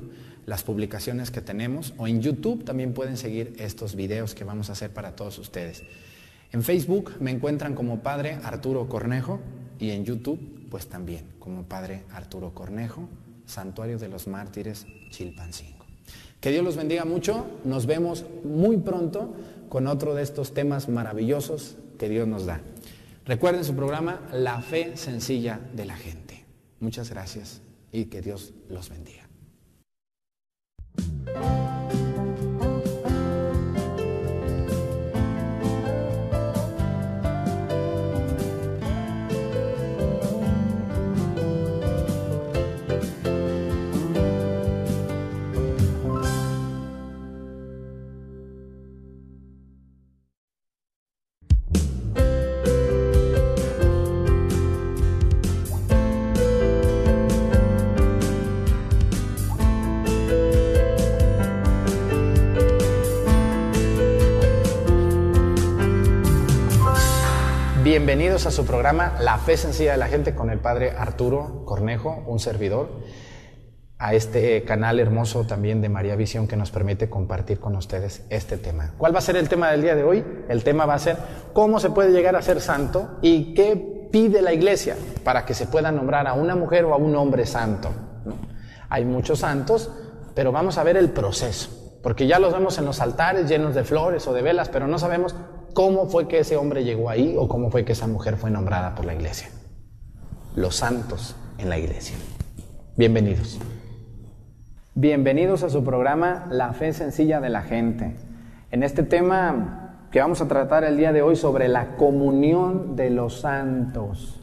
las publicaciones que tenemos o en YouTube también pueden seguir estos videos que vamos a hacer para todos ustedes. En Facebook me encuentran como Padre Arturo Cornejo y en YouTube pues también como Padre Arturo Cornejo, Santuario de los Mártires Chilpancingo. Que Dios los bendiga mucho, nos vemos muy pronto con otro de estos temas maravillosos que Dios nos da. Recuerden su programa La Fe Sencilla de la Gente. Muchas gracias y que Dios los bendiga. Bienvenidos a su programa La Fe Sencilla de la Gente con el Padre Arturo Cornejo, un servidor, a este canal hermoso también de María Visión que nos permite compartir con ustedes este tema. ¿Cuál va a ser el tema del día de hoy? El tema va a ser cómo se puede llegar a ser santo y qué pide la iglesia para que se pueda nombrar a una mujer o a un hombre santo. Hay muchos santos, pero vamos a ver el proceso, porque ya los vemos en los altares llenos de flores o de velas, pero no sabemos cómo fue que ese hombre llegó ahí o cómo fue que esa mujer fue nombrada por la iglesia. Los santos en la iglesia. Bienvenidos. Bienvenidos a su programa La fe sencilla de la gente. En este tema que vamos a tratar el día de hoy sobre la comunión de los santos.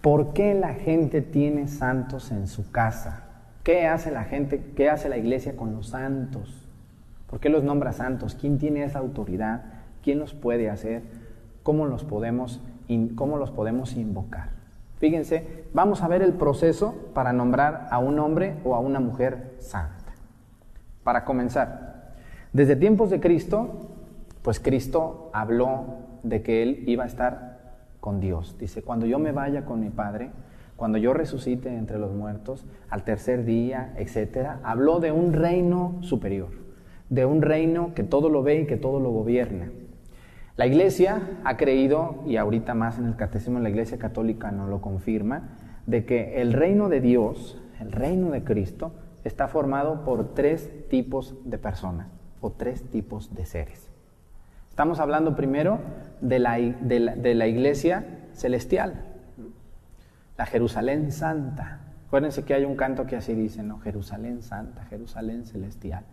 ¿Por qué la gente tiene santos en su casa? ¿Qué hace la gente, qué hace la iglesia con los santos? ¿Por qué los nombra santos? ¿Quién tiene esa autoridad? Quién los puede hacer, cómo los podemos, cómo los podemos invocar. Fíjense, vamos a ver el proceso para nombrar a un hombre o a una mujer santa. Para comenzar, desde tiempos de Cristo, pues Cristo habló de que Él iba a estar con Dios. Dice, cuando yo me vaya con mi Padre, cuando yo resucite entre los muertos, al tercer día, etcétera, habló de un reino superior, de un reino que todo lo ve y que todo lo gobierna. La Iglesia ha creído, y ahorita más en el Catecismo de la Iglesia Católica no lo confirma, de que el reino de Dios, el reino de Cristo, está formado por tres tipos de personas o tres tipos de seres. Estamos hablando primero de la, de la, iglesia celestial, la Jerusalén Santa. Acuérdense que hay un canto que así dice, ¿no? Jerusalén Santa, Jerusalén Celestial.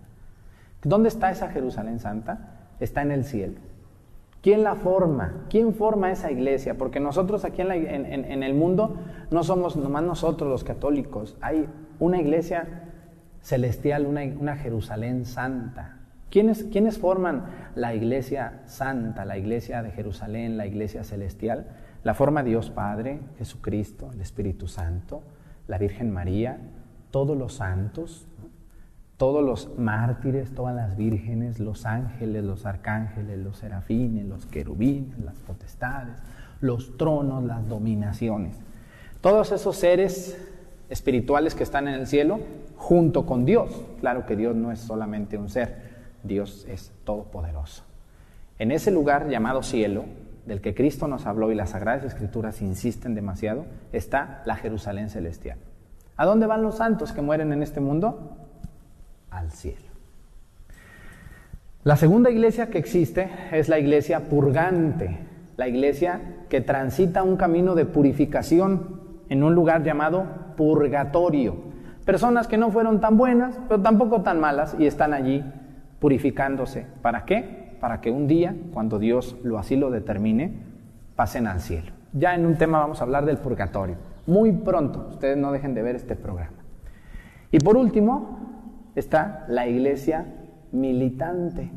¿Dónde está esa Jerusalén Santa? Está en el cielo. ¿Quién la forma? ¿Quién forma esa iglesia? Porque nosotros aquí en, el mundo no somos nomás nosotros los católicos. Hay una iglesia celestial, una, Jerusalén santa. ¿Quiénes, ¿Quiénes forman la iglesia santa, la iglesia de Jerusalén, la iglesia celestial? La forma Dios Padre, Jesucristo, el Espíritu Santo, la Virgen María, todos los santos, todos los mártires, todas las vírgenes, los ángeles, los arcángeles, los serafines, los querubines, las potestades, los tronos, las dominaciones. Todos esos seres espirituales que están en el cielo junto con Dios. Claro que Dios no es solamente un ser, Dios es todopoderoso. En ese lugar llamado cielo, del que Cristo nos habló y las Sagradas Escrituras insisten demasiado, está la Jerusalén celestial. ¿A dónde van los santos que mueren en este mundo? Al cielo. La segunda iglesia que existe es la iglesia purgante, la iglesia que transita un camino de purificación en un lugar llamado purgatorio. Personas que no fueron tan buenas, pero tampoco tan malas y están allí purificándose. ¿Para qué? Para que un día, cuando Dios lo así lo determine, pasen al cielo. Ya en un tema vamos a hablar del purgatorio. Muy pronto, ustedes no dejen de ver este programa. Y por último, está la iglesia militante,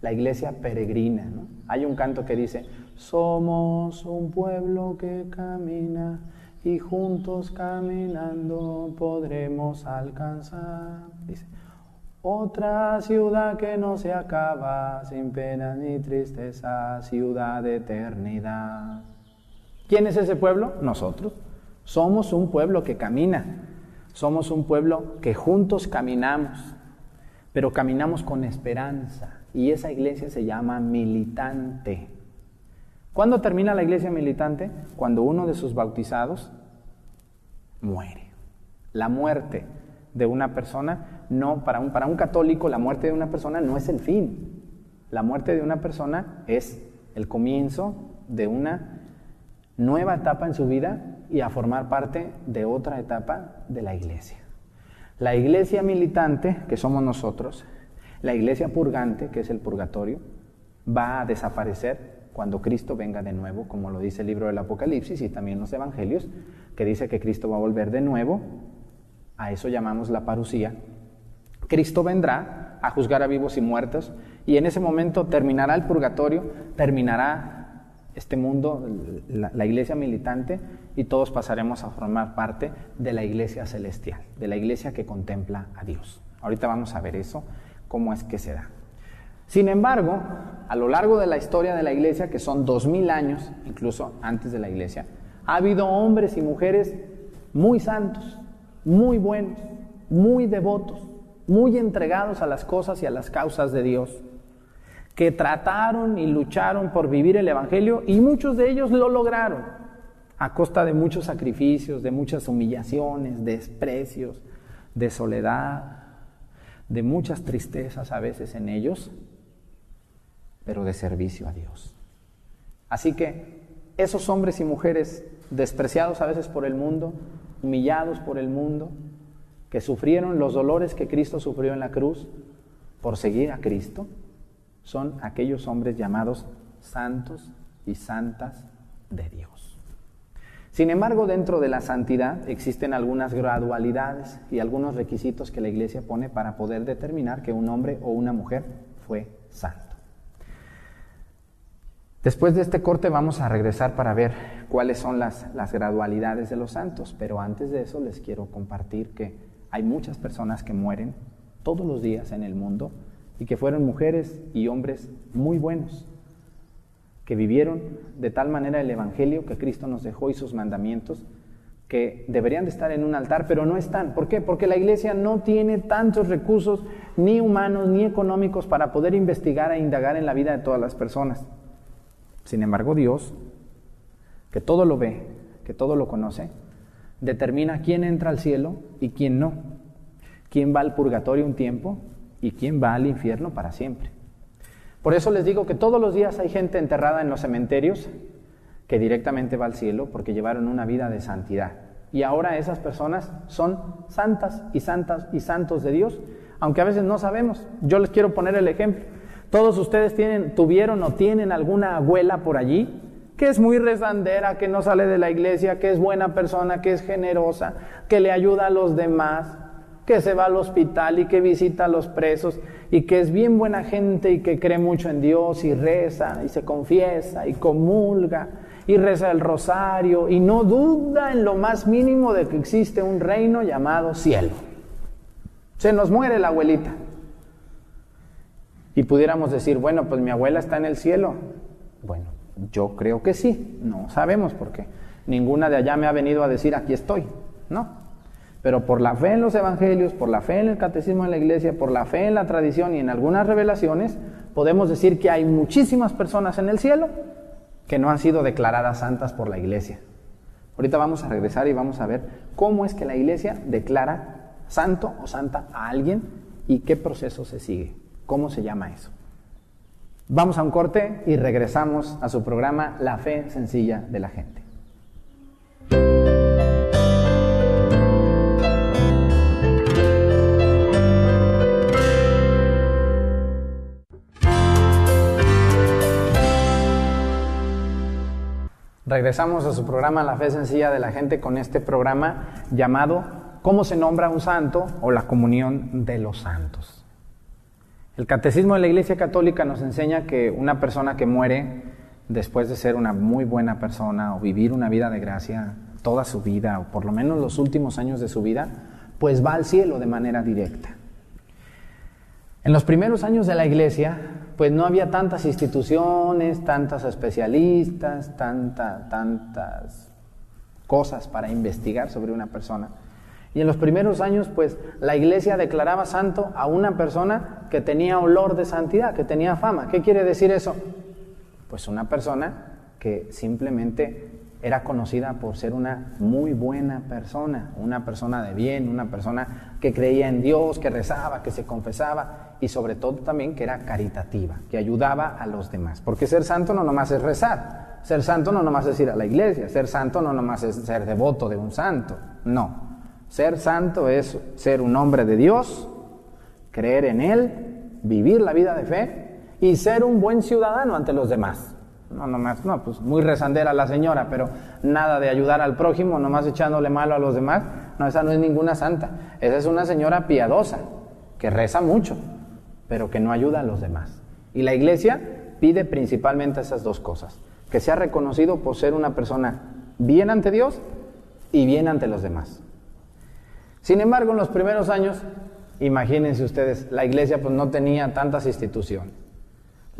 la iglesia peregrina. Hay un canto que dice, somos un pueblo que camina y juntos caminando podremos alcanzar. Dice, otra ciudad que no se acaba, sin pena ni tristeza, ciudad de eternidad. ¿Quién es ese pueblo? Nosotros. Somos un pueblo que camina. Somos un pueblo que juntos caminamos, pero caminamos con esperanza. Y esa iglesia se llama militante. ¿Cuándo termina la iglesia militante? Cuando uno de sus bautizados muere. La muerte de una persona, no, para un, para un católico, la muerte de una persona no es el fin. La muerte de una persona es el comienzo de una nueva etapa en su vida y a formar parte de otra etapa de la iglesia. La iglesia militante, que somos nosotros, la iglesia purgante, que es el purgatorio, va a desaparecer cuando Cristo venga de nuevo, como lo dice el libro del Apocalipsis y también los Evangelios, que dice que Cristo va a volver de nuevo. A eso llamamos la parucía. Cristo vendrá a juzgar a vivos y muertos y en ese momento terminará el purgatorio, terminará este mundo, la, iglesia militante, y todos pasaremos a formar parte de la iglesia celestial, de la iglesia que contempla a Dios. Ahorita vamos a ver eso, cómo es que se da. Sin embargo, a lo largo de la historia de la iglesia, que son dos mil años, incluso antes de la iglesia, ha habido hombres y mujeres muy santos, muy buenos, muy devotos, muy entregados a las cosas y a las causas de Dios que trataron y lucharon por vivir el Evangelio y muchos de ellos lo lograron a costa de muchos sacrificios, de muchas humillaciones, desprecios, de soledad, de muchas tristezas a veces en ellos, pero de servicio a Dios. Así que esos hombres y mujeres despreciados a veces por el mundo, humillados por el mundo, que sufrieron los dolores que Cristo sufrió en la cruz por seguir a Cristo, son aquellos hombres llamados santos y santas de Dios. Sin embargo, dentro de la santidad existen algunas gradualidades y algunos requisitos que la Iglesia pone para poder determinar que un hombre o una mujer fue santo. Después de este corte vamos a regresar para ver cuáles son las, las, gradualidades de los santos, pero antes de eso les quiero compartir que hay muchas personas que mueren todos los días en el mundo y que fueron mujeres y hombres muy buenos, que vivieron de tal manera el Evangelio que Cristo nos dejó y sus mandamientos, que deberían de estar en un altar, pero no están. ¿Por qué? Porque la iglesia no tiene tantos recursos, ni humanos, ni económicos, para poder investigar e indagar en la vida de todas las personas. Sin embargo, Dios, que todo lo ve, que todo lo conoce, determina quién entra al cielo y quién no, quién va al purgatorio un tiempo y quién va al infierno para siempre. Por eso les digo que todos los días hay gente enterrada en los cementerios que directamente va al cielo porque llevaron una vida de santidad. Y ahora esas personas son santas y santas y santos de Dios, aunque a veces no sabemos. Yo les quiero poner el ejemplo. Todos ustedes tienen, tuvieron o tienen alguna abuela por allí que es muy rezandera, que no sale de la iglesia, que es buena persona, que es generosa, que le ayuda a los demás, que se va al hospital y que visita a los presos y que es bien buena gente y que cree mucho en Dios y reza y se confiesa y comulga y reza el rosario y no duda en lo más mínimo de que existe un reino llamado cielo. Se nos muere la abuelita. Y pudiéramos decir, bueno, pues mi abuela está en el cielo. Bueno, yo creo que sí, no sabemos por qué. Ninguna de allá me ha venido a decir, aquí estoy. No, pero por la fe en los evangelios, por la fe en el catecismo de la iglesia, por la fe en la tradición y en algunas revelaciones, podemos decir que hay muchísimas personas en el cielo que no han sido declaradas santas por la iglesia. Ahorita vamos a regresar y vamos a ver cómo es que la iglesia declara santo o santa a alguien y qué proceso se sigue, cómo se llama eso. Vamos a un corte y regresamos a su programa La fe sencilla de la gente. Regresamos a su programa La Fe Sencilla de la Gente con este programa llamado ¿Cómo se nombra un santo? o la comunión de los santos. El catecismo de la Iglesia Católica nos enseña que una persona que muere después de ser una muy buena persona o vivir una vida de gracia toda su vida o por lo menos los últimos años de su vida, pues va al cielo de manera directa. En los primeros años de la iglesia, pues no había tantas instituciones, tantas especialistas, tantas cosas para investigar sobre una persona. Y en los primeros años, pues la iglesia declaraba santo a una persona que tenía olor de santidad, que tenía fama. ¿Qué quiere decir eso? Pues una persona que simplemente era conocida por ser una muy buena persona, una persona de bien, una persona que creía en Dios, que rezaba, que se confesaba y sobre todo también que era caritativa, que ayudaba a los demás. Porque ser santo no nomás es rezar, Ser santo no nomás es ir a la iglesia, ser santo no nomás es ser devoto de un santo, no. Ser santo es ser un hombre de Dios, creer en Él, vivir la vida de fe y ser un buen ciudadano ante los demás. No, nomás, no, pues muy rezandera la señora, pero nada de ayudar al prójimo, nomás echándole malo a los demás. No, esa no es ninguna santa. Esa es una señora piadosa, que reza mucho, pero que no ayuda a los demás. Y la iglesia pide principalmente esas dos cosas. Que sea reconocido por ser una persona bien ante Dios y bien ante los demás. Sin embargo, en los primeros años, imagínense ustedes, la iglesia pues no tenía tantas instituciones.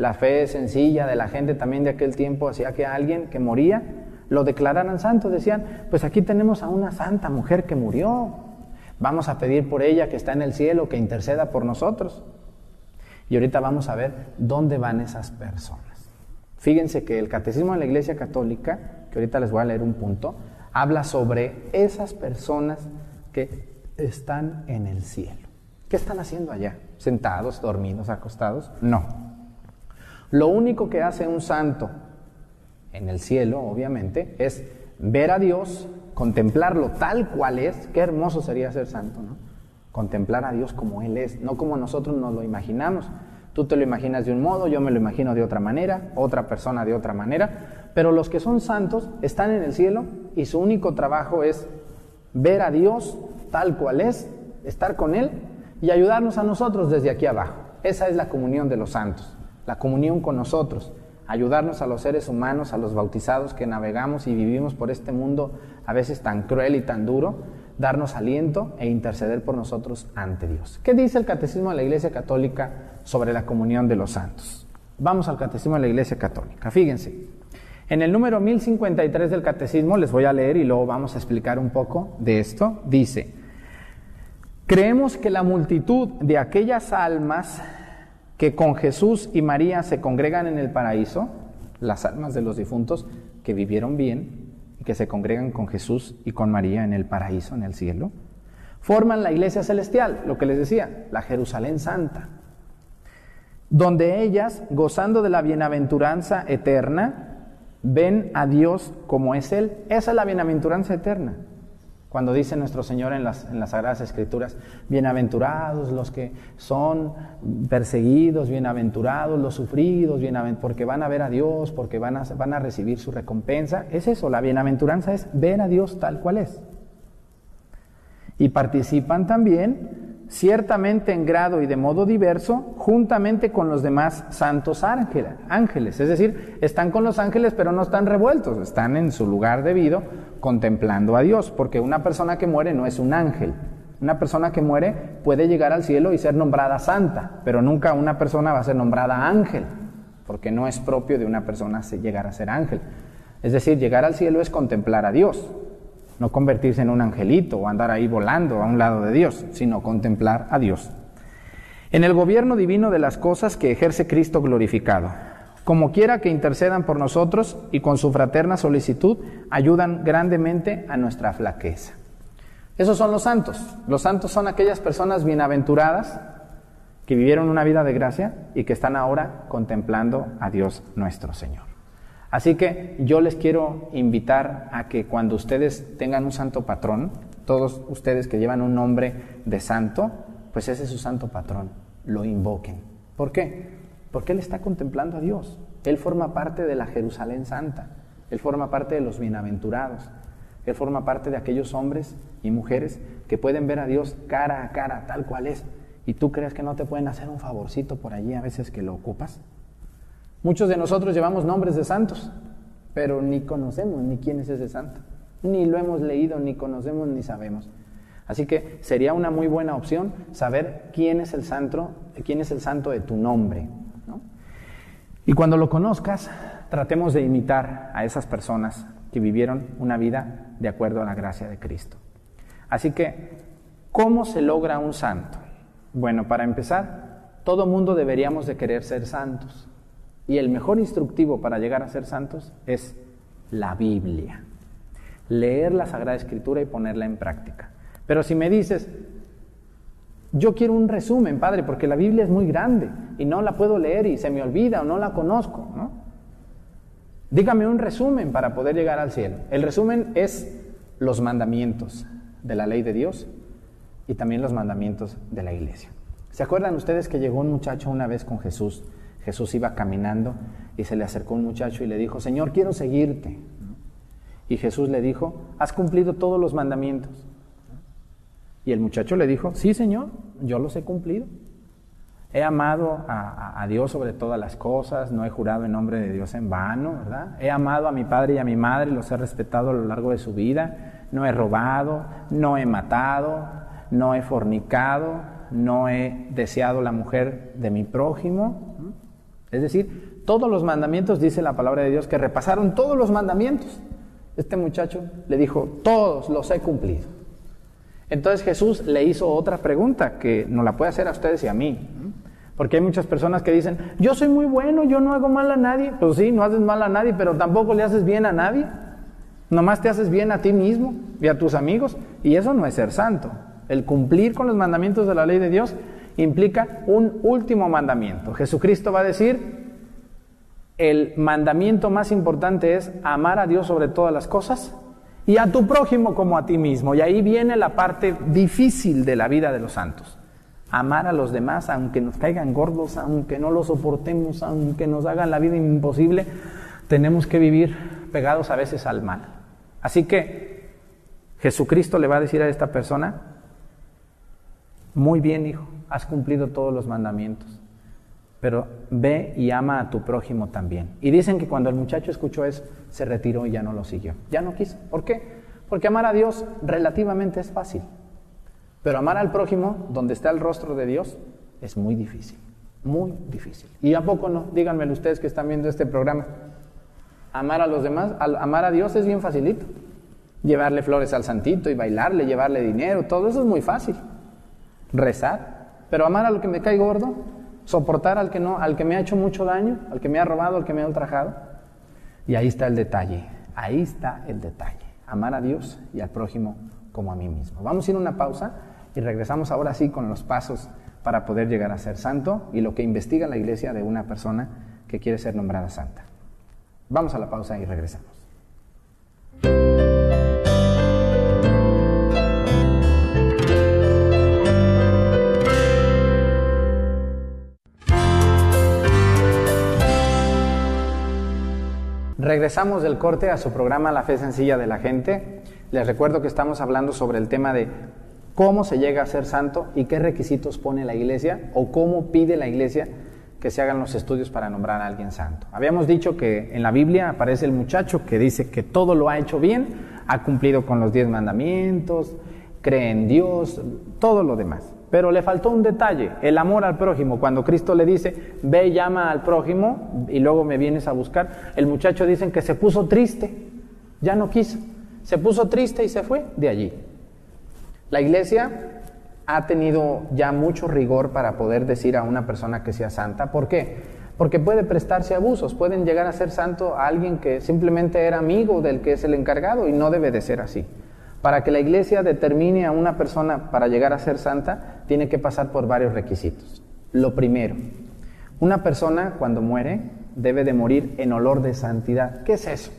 La fe sencilla de la gente también de aquel tiempo hacía que alguien que moría lo declararan santo. Decían, pues aquí tenemos a una santa mujer que murió. Vamos a pedir por ella que está en el cielo, que interceda por nosotros. Y ahorita vamos a ver dónde van esas personas. Fíjense que el Catecismo de la Iglesia Católica, que ahorita les voy a leer un punto, habla sobre esas personas que están en el cielo. ¿Qué están haciendo allá? ¿Sentados, dormidos, acostados? No. Lo único que hace un santo en el cielo, obviamente, es ver a Dios, contemplarlo tal cual es. Qué hermoso sería ser santo, ¿no? Contemplar a Dios como Él es, no como nosotros nos lo imaginamos. Tú te lo imaginas de un modo, yo me lo imagino de otra manera, otra persona de otra manera, pero los que son santos están en el cielo y su único trabajo es ver a Dios tal cual es, estar con Él y ayudarnos a nosotros desde aquí abajo. Esa es la comunión de los santos, la comunión con nosotros, ayudarnos a los seres humanos, a los bautizados que navegamos y vivimos por este mundo a veces tan cruel y tan duro, darnos aliento e interceder por nosotros ante Dios. ¿Qué dice el Catecismo de la Iglesia Católica sobre la comunión de los santos? Vamos al Catecismo de la Iglesia Católica. Fíjense, en el número 1053 del Catecismo, les voy a leer y luego vamos a explicar un poco de esto, dice, creemos que la multitud de aquellas almas que con Jesús y María se congregan en el paraíso, las almas de los difuntos que vivieron bien y que se congregan con Jesús y con María en el paraíso, en el cielo, forman la iglesia celestial, lo que les decía, la Jerusalén Santa, donde ellas, gozando de la bienaventuranza eterna, ven a Dios como es Él. Esa es la bienaventuranza eterna. Cuando dice nuestro Señor en las, Sagradas Escrituras, bienaventurados los que son perseguidos, bienaventurados los sufridos, porque van a ver a Dios, porque van a, van a recibir su recompensa. Es eso, la bienaventuranza es ver a Dios tal cual es. Y participan también ciertamente en grado y de modo diverso, juntamente con los demás santos ángeles. Es decir, están con los ángeles pero no están revueltos, están en su lugar debido contemplando a Dios, porque una persona que muere no es un ángel. Una persona que muere puede llegar al cielo y ser nombrada santa, pero nunca una persona va a ser nombrada ángel, porque no es propio de una persona llegar a ser ángel. Es decir, llegar al cielo es contemplar a Dios, no convertirse en un angelito o andar ahí volando a un lado de Dios, sino contemplar a Dios. En el gobierno divino de las cosas que ejerce Cristo glorificado, como quiera que intercedan por nosotros y con su fraterna solicitud ayudan grandemente a nuestra flaqueza. Esos son los santos. Los santos son aquellas personas bienaventuradas que vivieron una vida de gracia y que están ahora contemplando a Dios nuestro Señor. Así que yo les quiero invitar a que cuando ustedes tengan un santo patrón, todos ustedes que llevan un nombre de santo, pues ese es su santo patrón, lo invoquen. ¿Por qué? Porque Él está contemplando a Dios. Él forma parte de la Jerusalén Santa. Él forma parte de los bienaventurados. Él forma parte de aquellos hombres y mujeres que pueden ver a Dios cara a cara, tal cual es. ¿Y tú crees que no te pueden hacer un favorcito por allí a veces que lo ocupas? Muchos de nosotros llevamos nombres de santos, pero ni conocemos ni quién es ese santo. Ni lo hemos leído, ni conocemos, ni sabemos. Así que sería una muy buena opción saber quién es el santo, quién es el santo de tu nombre. Y cuando lo conozcas, tratemos de imitar a esas personas que vivieron una vida de acuerdo a la gracia de Cristo. Así que, ¿cómo se logra un santo? Bueno, para empezar, todo mundo deberíamos de querer ser santos. Y el mejor instructivo para llegar a ser santos es la Biblia. Leer la Sagrada Escritura y ponerla en práctica. Pero si me dices, yo quiero un resumen, Padre, porque la Biblia es muy grande y no la puedo leer y se me olvida o no la conozco, ¿no? Dígame un resumen para poder llegar al cielo. El resumen es los mandamientos de la ley de Dios y también los mandamientos de la iglesia. ¿Se acuerdan ustedes que llegó un muchacho una vez con Jesús? Jesús iba caminando y se le acercó un muchacho y le dijo, Señor, quiero seguirte. Y Jesús le dijo, has cumplido todos los mandamientos. Y el muchacho le dijo, sí, Señor, yo los he cumplido. He amado a, Dios sobre todas las cosas, no he jurado en nombre de Dios en vano, ¿verdad? He amado a mi padre y a mi madre, los he respetado a lo largo de su vida, no he robado, no he matado, no he fornicado, no he deseado la mujer de mi prójimo. Es decir, todos los mandamientos, dice la palabra de Dios, que repasaron todos los mandamientos. Este muchacho le dijo, todos los he cumplido. Entonces Jesús le hizo otra pregunta que nos la puede hacer a ustedes y a mí. Porque hay muchas personas que dicen, yo soy muy bueno, yo no hago mal a nadie. Pues sí, no haces mal a nadie, pero tampoco le haces bien a nadie. Nomás te haces bien a ti mismo y a tus amigos. Y eso no es ser santo. El cumplir con los mandamientos de la ley de Dios implica un último mandamiento. Jesucristo va a decir, el mandamiento más importante es amar a Dios sobre todas las cosas y a tu prójimo como a ti mismo. Y ahí viene la parte difícil de la vida de los santos amar a los demás, aunque nos caigan gordos, aunque no los soportemos, aunque nos hagan la vida imposible, tenemos que vivir pegados a veces al mal. Así que Jesucristo le va a decir a esta persona, muy bien hijo, has cumplido todos los mandamientos, pero ve y ama a tu prójimo también. Y dicen que cuando el muchacho escuchó eso, se retiró y ya no lo siguió, ya no quiso. ¿Por qué? Porque amar a Dios relativamente es fácil. Pero amar al prójimo, donde está el rostro de Dios, es muy difícil, muy difícil. ¿Y a poco no? Díganmelo ustedes que están viendo este programa. Amar a los demás, amar a Dios es bien facilito. Llevarle flores al santito y bailarle, llevarle dinero, todo eso es muy fácil. Rezar, pero amar a lo que me cae gordo, soportar al que no, al que me ha hecho mucho daño, al que me ha robado, al que me ha ultrajado. Y ahí está el detalle, ahí está el detalle. Amar a Dios y al prójimo como a mí mismo. Vamos a ir a una pausa y regresamos ahora sí con los pasos para poder llegar a ser santo y lo que investiga la iglesia de una persona que quiere ser nombrada santa. Vamos a la pausa y regresamos. Regresamos del corte a su programa La Fe Sencilla de la Gente. Les recuerdo que estamos hablando sobre el tema de cómo se llega a ser santo y qué requisitos pone la iglesia o cómo pide la iglesia que se hagan los estudios para nombrar a alguien santo. Habíamos dicho que en la Biblia aparece el muchacho que dice que todo lo ha hecho bien, ha cumplido con los diez mandamientos, cree en Dios, todo lo demás. Pero le faltó un detalle, el amor al prójimo. Cuando Cristo le dice, ve y llama al prójimo y luego me vienes a buscar, el muchacho dicen que se puso triste, ya no quiso. Se puso triste y se fue de allí. La iglesia ha tenido ya mucho rigor para poder decir a una persona que sea santa. ¿Por qué? Porque puede prestarse abusos, pueden llegar a ser santo a alguien que simplemente era amigo del que es el encargado y no debe de ser así. Para que la iglesia determine a una persona para llegar a ser santa, tiene que pasar por varios requisitos. Lo primero, una persona cuando muere debe de morir en olor de santidad. ¿Qué es eso?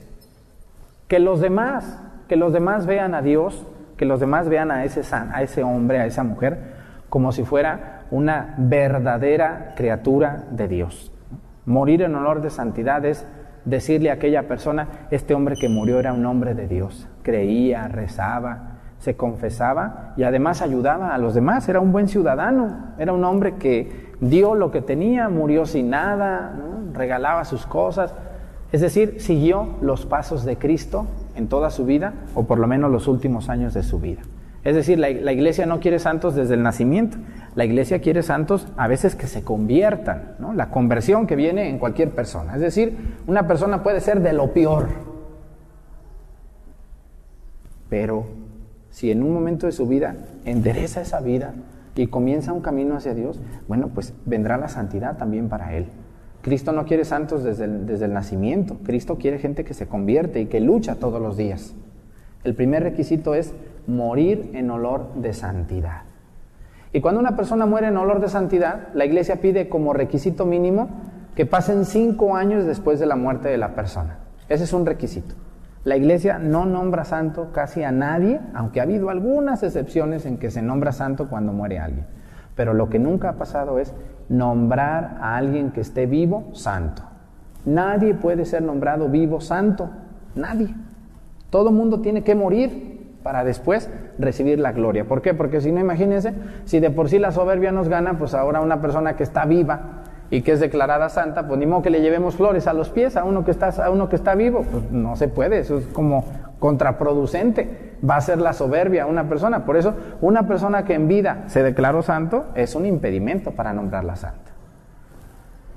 Que los demás que los demás vean a Dios, que los demás vean a ese, a ese hombre, a esa mujer, como si fuera una verdadera criatura de Dios. Morir en honor de santidad es decirle a aquella persona, este hombre que murió era un hombre de Dios, creía, rezaba, se confesaba y además ayudaba a los demás, era un buen ciudadano, era un hombre que dio lo que tenía, murió sin nada, regalaba sus cosas, es decir, siguió los pasos de Cristo en toda su vida, o por lo menos los últimos años de su vida. Es decir, la, iglesia no quiere santos desde el nacimiento, la iglesia quiere santos a veces que se conviertan, ¿no? la conversión que viene en cualquier persona. Es decir, una persona puede ser de lo peor, pero si en un momento de su vida endereza esa vida y comienza un camino hacia Dios, bueno, pues vendrá la santidad también para él. Cristo no quiere santos desde el, desde el nacimiento, Cristo quiere gente que se convierte y que lucha todos los días. El primer requisito es morir en olor de santidad. Y cuando una persona muere en olor de santidad, la iglesia pide como requisito mínimo que pasen cinco años después de la muerte de la persona. Ese es un requisito. La iglesia no nombra santo casi a nadie, aunque ha habido algunas excepciones en que se nombra santo cuando muere alguien. Pero lo que nunca ha pasado es nombrar a alguien que esté vivo santo. Nadie puede ser nombrado vivo santo, nadie. Todo mundo tiene que morir para después recibir la gloria. ¿Por qué? Porque si no, imagínense, si de por sí la soberbia nos gana, pues ahora una persona que está viva y que es declarada santa, pues ni modo que le llevemos flores a los pies a uno que está, a uno que está vivo, pues no se puede, eso es como contraproducente, va a ser la soberbia a una persona. Por eso, una persona que en vida se declaró santo es un impedimento para nombrarla santa.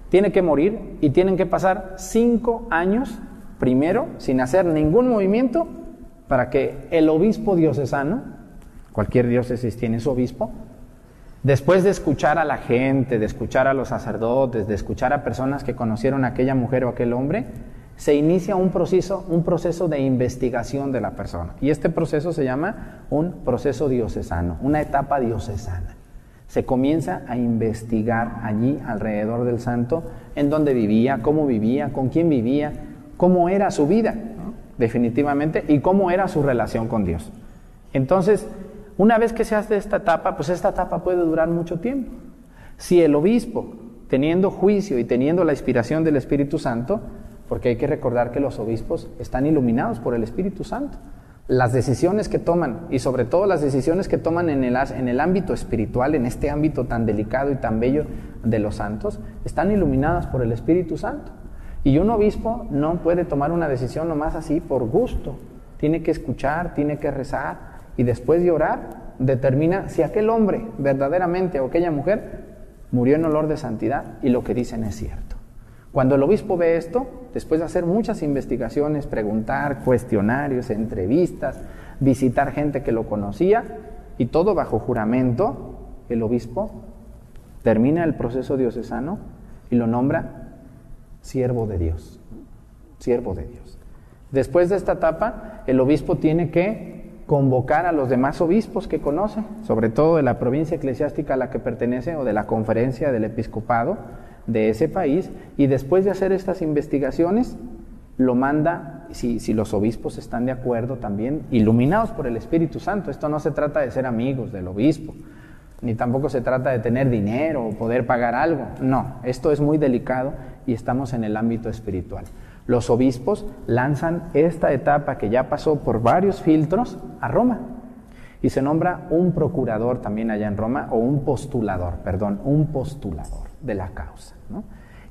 Tiene que morir y tienen que pasar cinco años primero sin hacer ningún movimiento para que el obispo diocesano, cualquier diócesis tiene su obispo, Después de escuchar a la gente, de escuchar a los sacerdotes, de escuchar a personas que conocieron a aquella mujer o aquel hombre, se inicia un proceso, un proceso de investigación de la persona. Y este proceso se llama un proceso diocesano, una etapa diocesana. Se comienza a investigar allí alrededor del santo en dónde vivía, cómo vivía, con quién vivía, cómo era su vida, definitivamente, y cómo era su relación con Dios. Entonces, una vez que se hace esta etapa, pues esta etapa puede durar mucho tiempo. Si el obispo, teniendo juicio y teniendo la inspiración del Espíritu Santo, porque hay que recordar que los obispos están iluminados por el Espíritu Santo, las decisiones que toman y sobre todo las decisiones que toman en el, en el ámbito espiritual, en este ámbito tan delicado y tan bello de los santos, están iluminadas por el Espíritu Santo. Y un obispo no puede tomar una decisión nomás así por gusto, tiene que escuchar, tiene que rezar, y después de orar determina si aquel hombre verdaderamente o aquella mujer murió en olor de santidad y lo que dicen es cierto. Cuando el obispo ve esto, después de hacer muchas investigaciones, preguntar, cuestionarios, entrevistas, visitar gente que lo conocía y todo bajo juramento, el obispo termina el proceso diocesano y lo nombra siervo de Dios. Siervo de Dios. Después de esta etapa, el obispo tiene que convocar a los demás obispos que conoce, sobre todo de la provincia eclesiástica a la que pertenece o de la conferencia del episcopado de ese país, y después de hacer estas investigaciones, lo manda, si, si, los obispos están de acuerdo también, iluminados por el Espíritu Santo. Esto no se trata de ser amigos del obispo, ni tampoco se trata de tener dinero o poder pagar algo. No, esto es muy delicado y estamos en el ámbito espiritual. Los obispos lanzan esta etapa que ya pasó por varios filtros a Roma y se nombra un procurador también allá en Roma o un postulador, perdón, un postulador de la causa.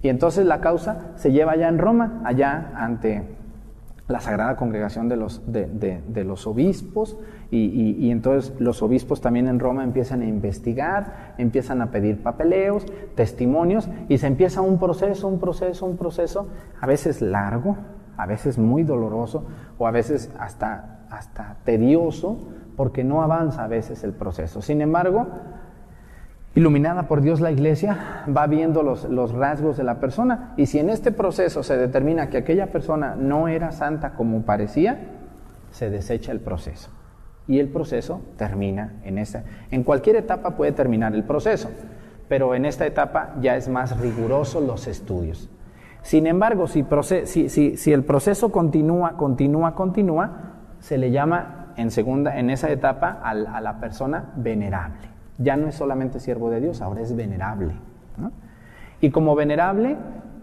Y entonces la causa se lleva allá en Roma, allá ante la Sagrada Congregación de los, de, los Obispos, y, entonces los obispos también en Roma empiezan a investigar, empiezan a pedir papeleos, testimonios, y se empieza un proceso, un proceso, un proceso, a veces largo, a veces muy doloroso, o a veces hasta, hasta tedioso, porque no avanza a veces el proceso. Sin embargo, iluminada por Dios la iglesia, va viendo los, los, rasgos de la persona y si en este proceso se determina que aquella persona no era santa como parecía, se desecha el proceso. Y el proceso termina en esa. En cualquier etapa puede terminar el proceso, pero en esta etapa ya es más riguroso los estudios. Sin embargo, si, si, si el proceso continúa, continúa, continúa, se le llama en, segunda, en esa etapa a la persona venerable ya no es solamente siervo de Dios, ahora es venerable. Y como venerable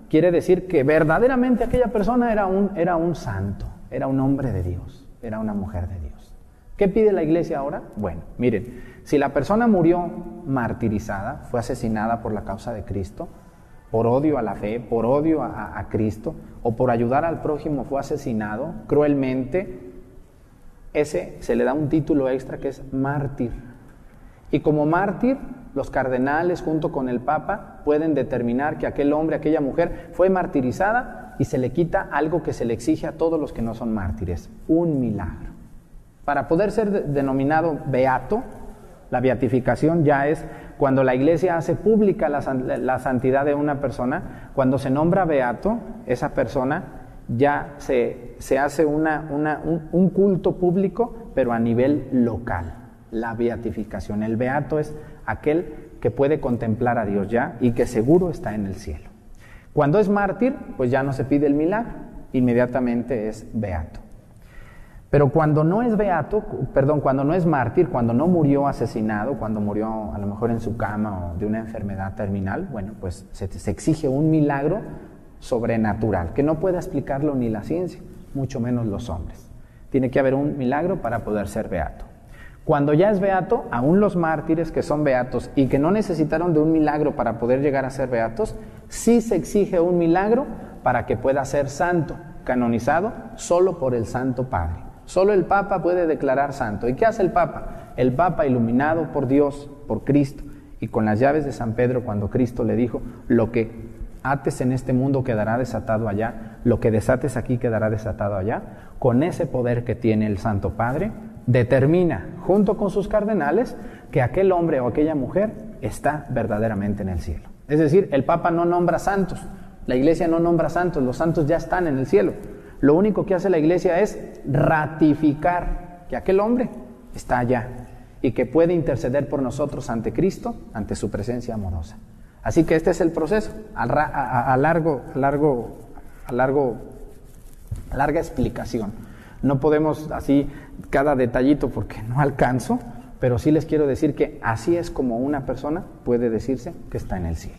quiere decir que verdaderamente aquella persona era un, era un santo, era un hombre de Dios, era una mujer de Dios. ¿Qué pide la iglesia ahora? Bueno, miren, si la persona murió martirizada, fue asesinada por la causa de Cristo, por odio a la fe, por odio a, a Cristo, o por ayudar al prójimo fue asesinado cruelmente, ese se le da un título extra que es mártir. Y como mártir, los cardenales junto con el Papa pueden determinar que aquel hombre, aquella mujer fue martirizada y se le quita algo que se le exige a todos los que no son mártires, un milagro. Para poder ser denominado beato, la beatificación ya es cuando la iglesia hace pública la, santidad de una persona, cuando se nombra beato, esa persona ya se, hace un culto público, pero a nivel local la beatificación. El beato es aquel que puede contemplar a Dios ya y que seguro está en el cielo. Cuando es mártir, pues ya no se pide el milagro. inmediatamente es beato. Pero cuando no es beato, perdón, cuando no es mártir, cuando no murió asesinado, cuando murió a lo mejor en su cama o de una enfermedad terminal, bueno, pues se, se exige un milagro sobrenatural, que no puede explicarlo ni la ciencia, mucho menos los hombres. Tiene que haber un milagro para poder ser beato. Cuando ya es beato, aún los mártires que son beatos y que no necesitaron de un milagro para poder llegar a ser beatos, sí se exige un milagro para que pueda ser santo, canonizado solo por el Santo Padre. Solo el Papa puede declarar santo. ¿Y qué hace el Papa? El Papa iluminado por Dios, por Cristo, y con las llaves de San Pedro cuando Cristo le dijo, lo que ates en este mundo quedará desatado allá, lo que desates aquí quedará desatado allá, con ese poder que tiene el Santo Padre, determina, junto con sus cardenales, que aquel hombre o aquella mujer está verdaderamente en el cielo. Es decir, el Papa no nombra santos, la Iglesia no nombra santos, los santos ya están en el cielo. Lo único que hace la iglesia es ratificar que aquel hombre está allá y que puede interceder por nosotros ante Cristo, ante su presencia amorosa. Así que este es el proceso, a, largo, largo, a largo, larga explicación. No podemos así cada detallito porque no alcanzo, pero sí les quiero decir que así es como una persona puede decirse que está en el cielo.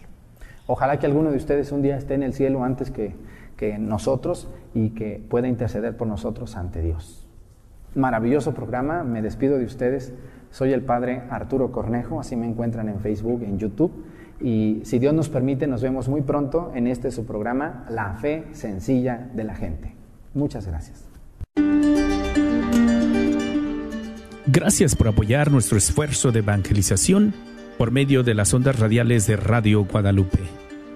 Ojalá que alguno de ustedes un día esté en el cielo antes que, que nosotros y que pueda interceder por nosotros ante Dios. Maravilloso programa, me despido de ustedes. Soy el padre Arturo Cornejo, así me encuentran en Facebook, en YouTube. Y si Dios nos permite, nos vemos muy pronto en este su programa, La Fe Sencilla de la Gente. Muchas gracias. Gracias por apoyar nuestro esfuerzo de evangelización por medio de las ondas radiales de Radio Guadalupe.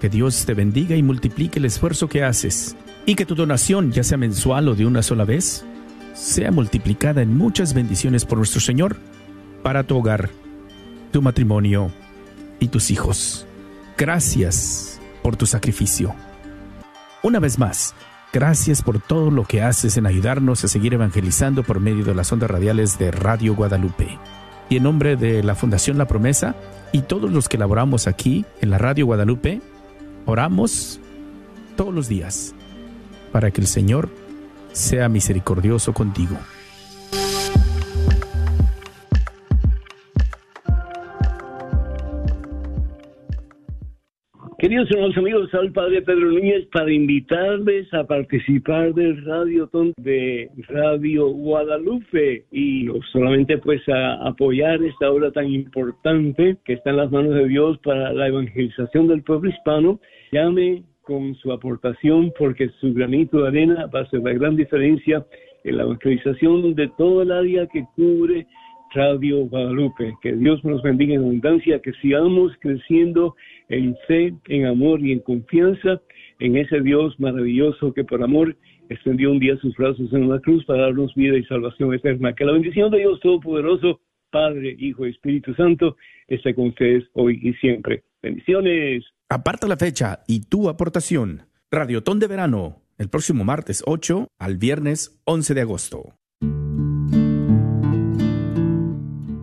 Que Dios te bendiga y multiplique el esfuerzo que haces y que tu donación, ya sea mensual o de una sola vez, sea multiplicada en muchas bendiciones por nuestro Señor para tu hogar, tu matrimonio y tus hijos. Gracias por tu sacrificio. Una vez más, gracias por todo lo que haces en ayudarnos a seguir evangelizando por medio de las ondas radiales de Radio Guadalupe. Y en nombre de la Fundación La Promesa y todos los que laboramos aquí en la Radio Guadalupe, Oramos todos los días para que el Señor sea misericordioso contigo. Queridos hermanos amigos, el Padre Pedro Núñez para invitarles a participar del Radio de Radio Guadalupe y solamente pues a apoyar esta obra tan importante que está en las manos de Dios para la evangelización del pueblo hispano, llame con su aportación porque su granito de arena va a ser la gran diferencia en la evangelización de toda el área que cubre Radio Guadalupe. Que Dios nos bendiga en abundancia, que sigamos creciendo en fe, en amor y en confianza en ese Dios maravilloso que por amor extendió un día sus brazos en una cruz para darnos vida y salvación eterna. Que la bendición de Dios Todopoderoso, Padre, Hijo y Espíritu Santo, esté con ustedes hoy y siempre. Bendiciones. Aparta la fecha y tu aportación. Radiotón de verano, el próximo martes 8 al viernes 11 de agosto.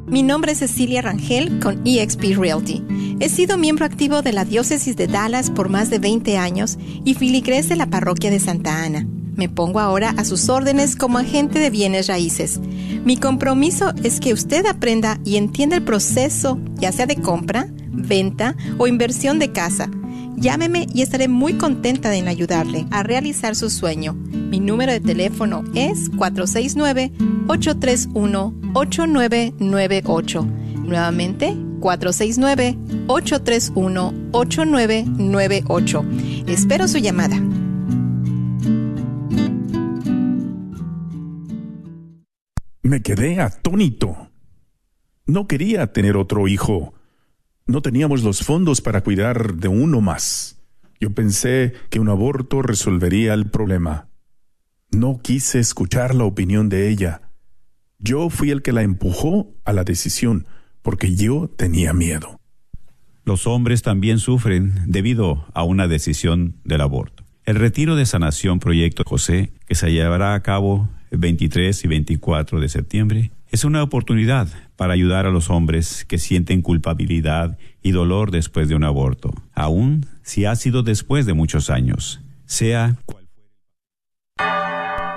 Mi nombre es Cecilia Rangel con eXp Realty. He sido miembro activo de la Diócesis de Dallas por más de 20 años y filigrés de la Parroquia de Santa Ana. Me pongo ahora a sus órdenes como agente de bienes raíces. Mi compromiso es que usted aprenda y entienda el proceso, ya sea de compra, venta o inversión de casa Llámeme y estaré muy contenta en ayudarle a realizar su sueño. Mi número de teléfono es 469-831-8998. Nuevamente, 469-831-8998. Espero su llamada. Me quedé atónito. No quería tener otro hijo no teníamos los fondos para cuidar de uno más. Yo pensé que un aborto resolvería el problema. No quise escuchar la opinión de ella. Yo fui el que la empujó a la decisión, porque yo tenía miedo. Los hombres también sufren debido a una decisión del aborto. El retiro de sanación Proyecto José, que se llevará a cabo el 23 y 24 de septiembre, es una oportunidad para ayudar a los hombres que sienten culpabilidad y dolor después de un aborto, aun si ha sido después de muchos años, sea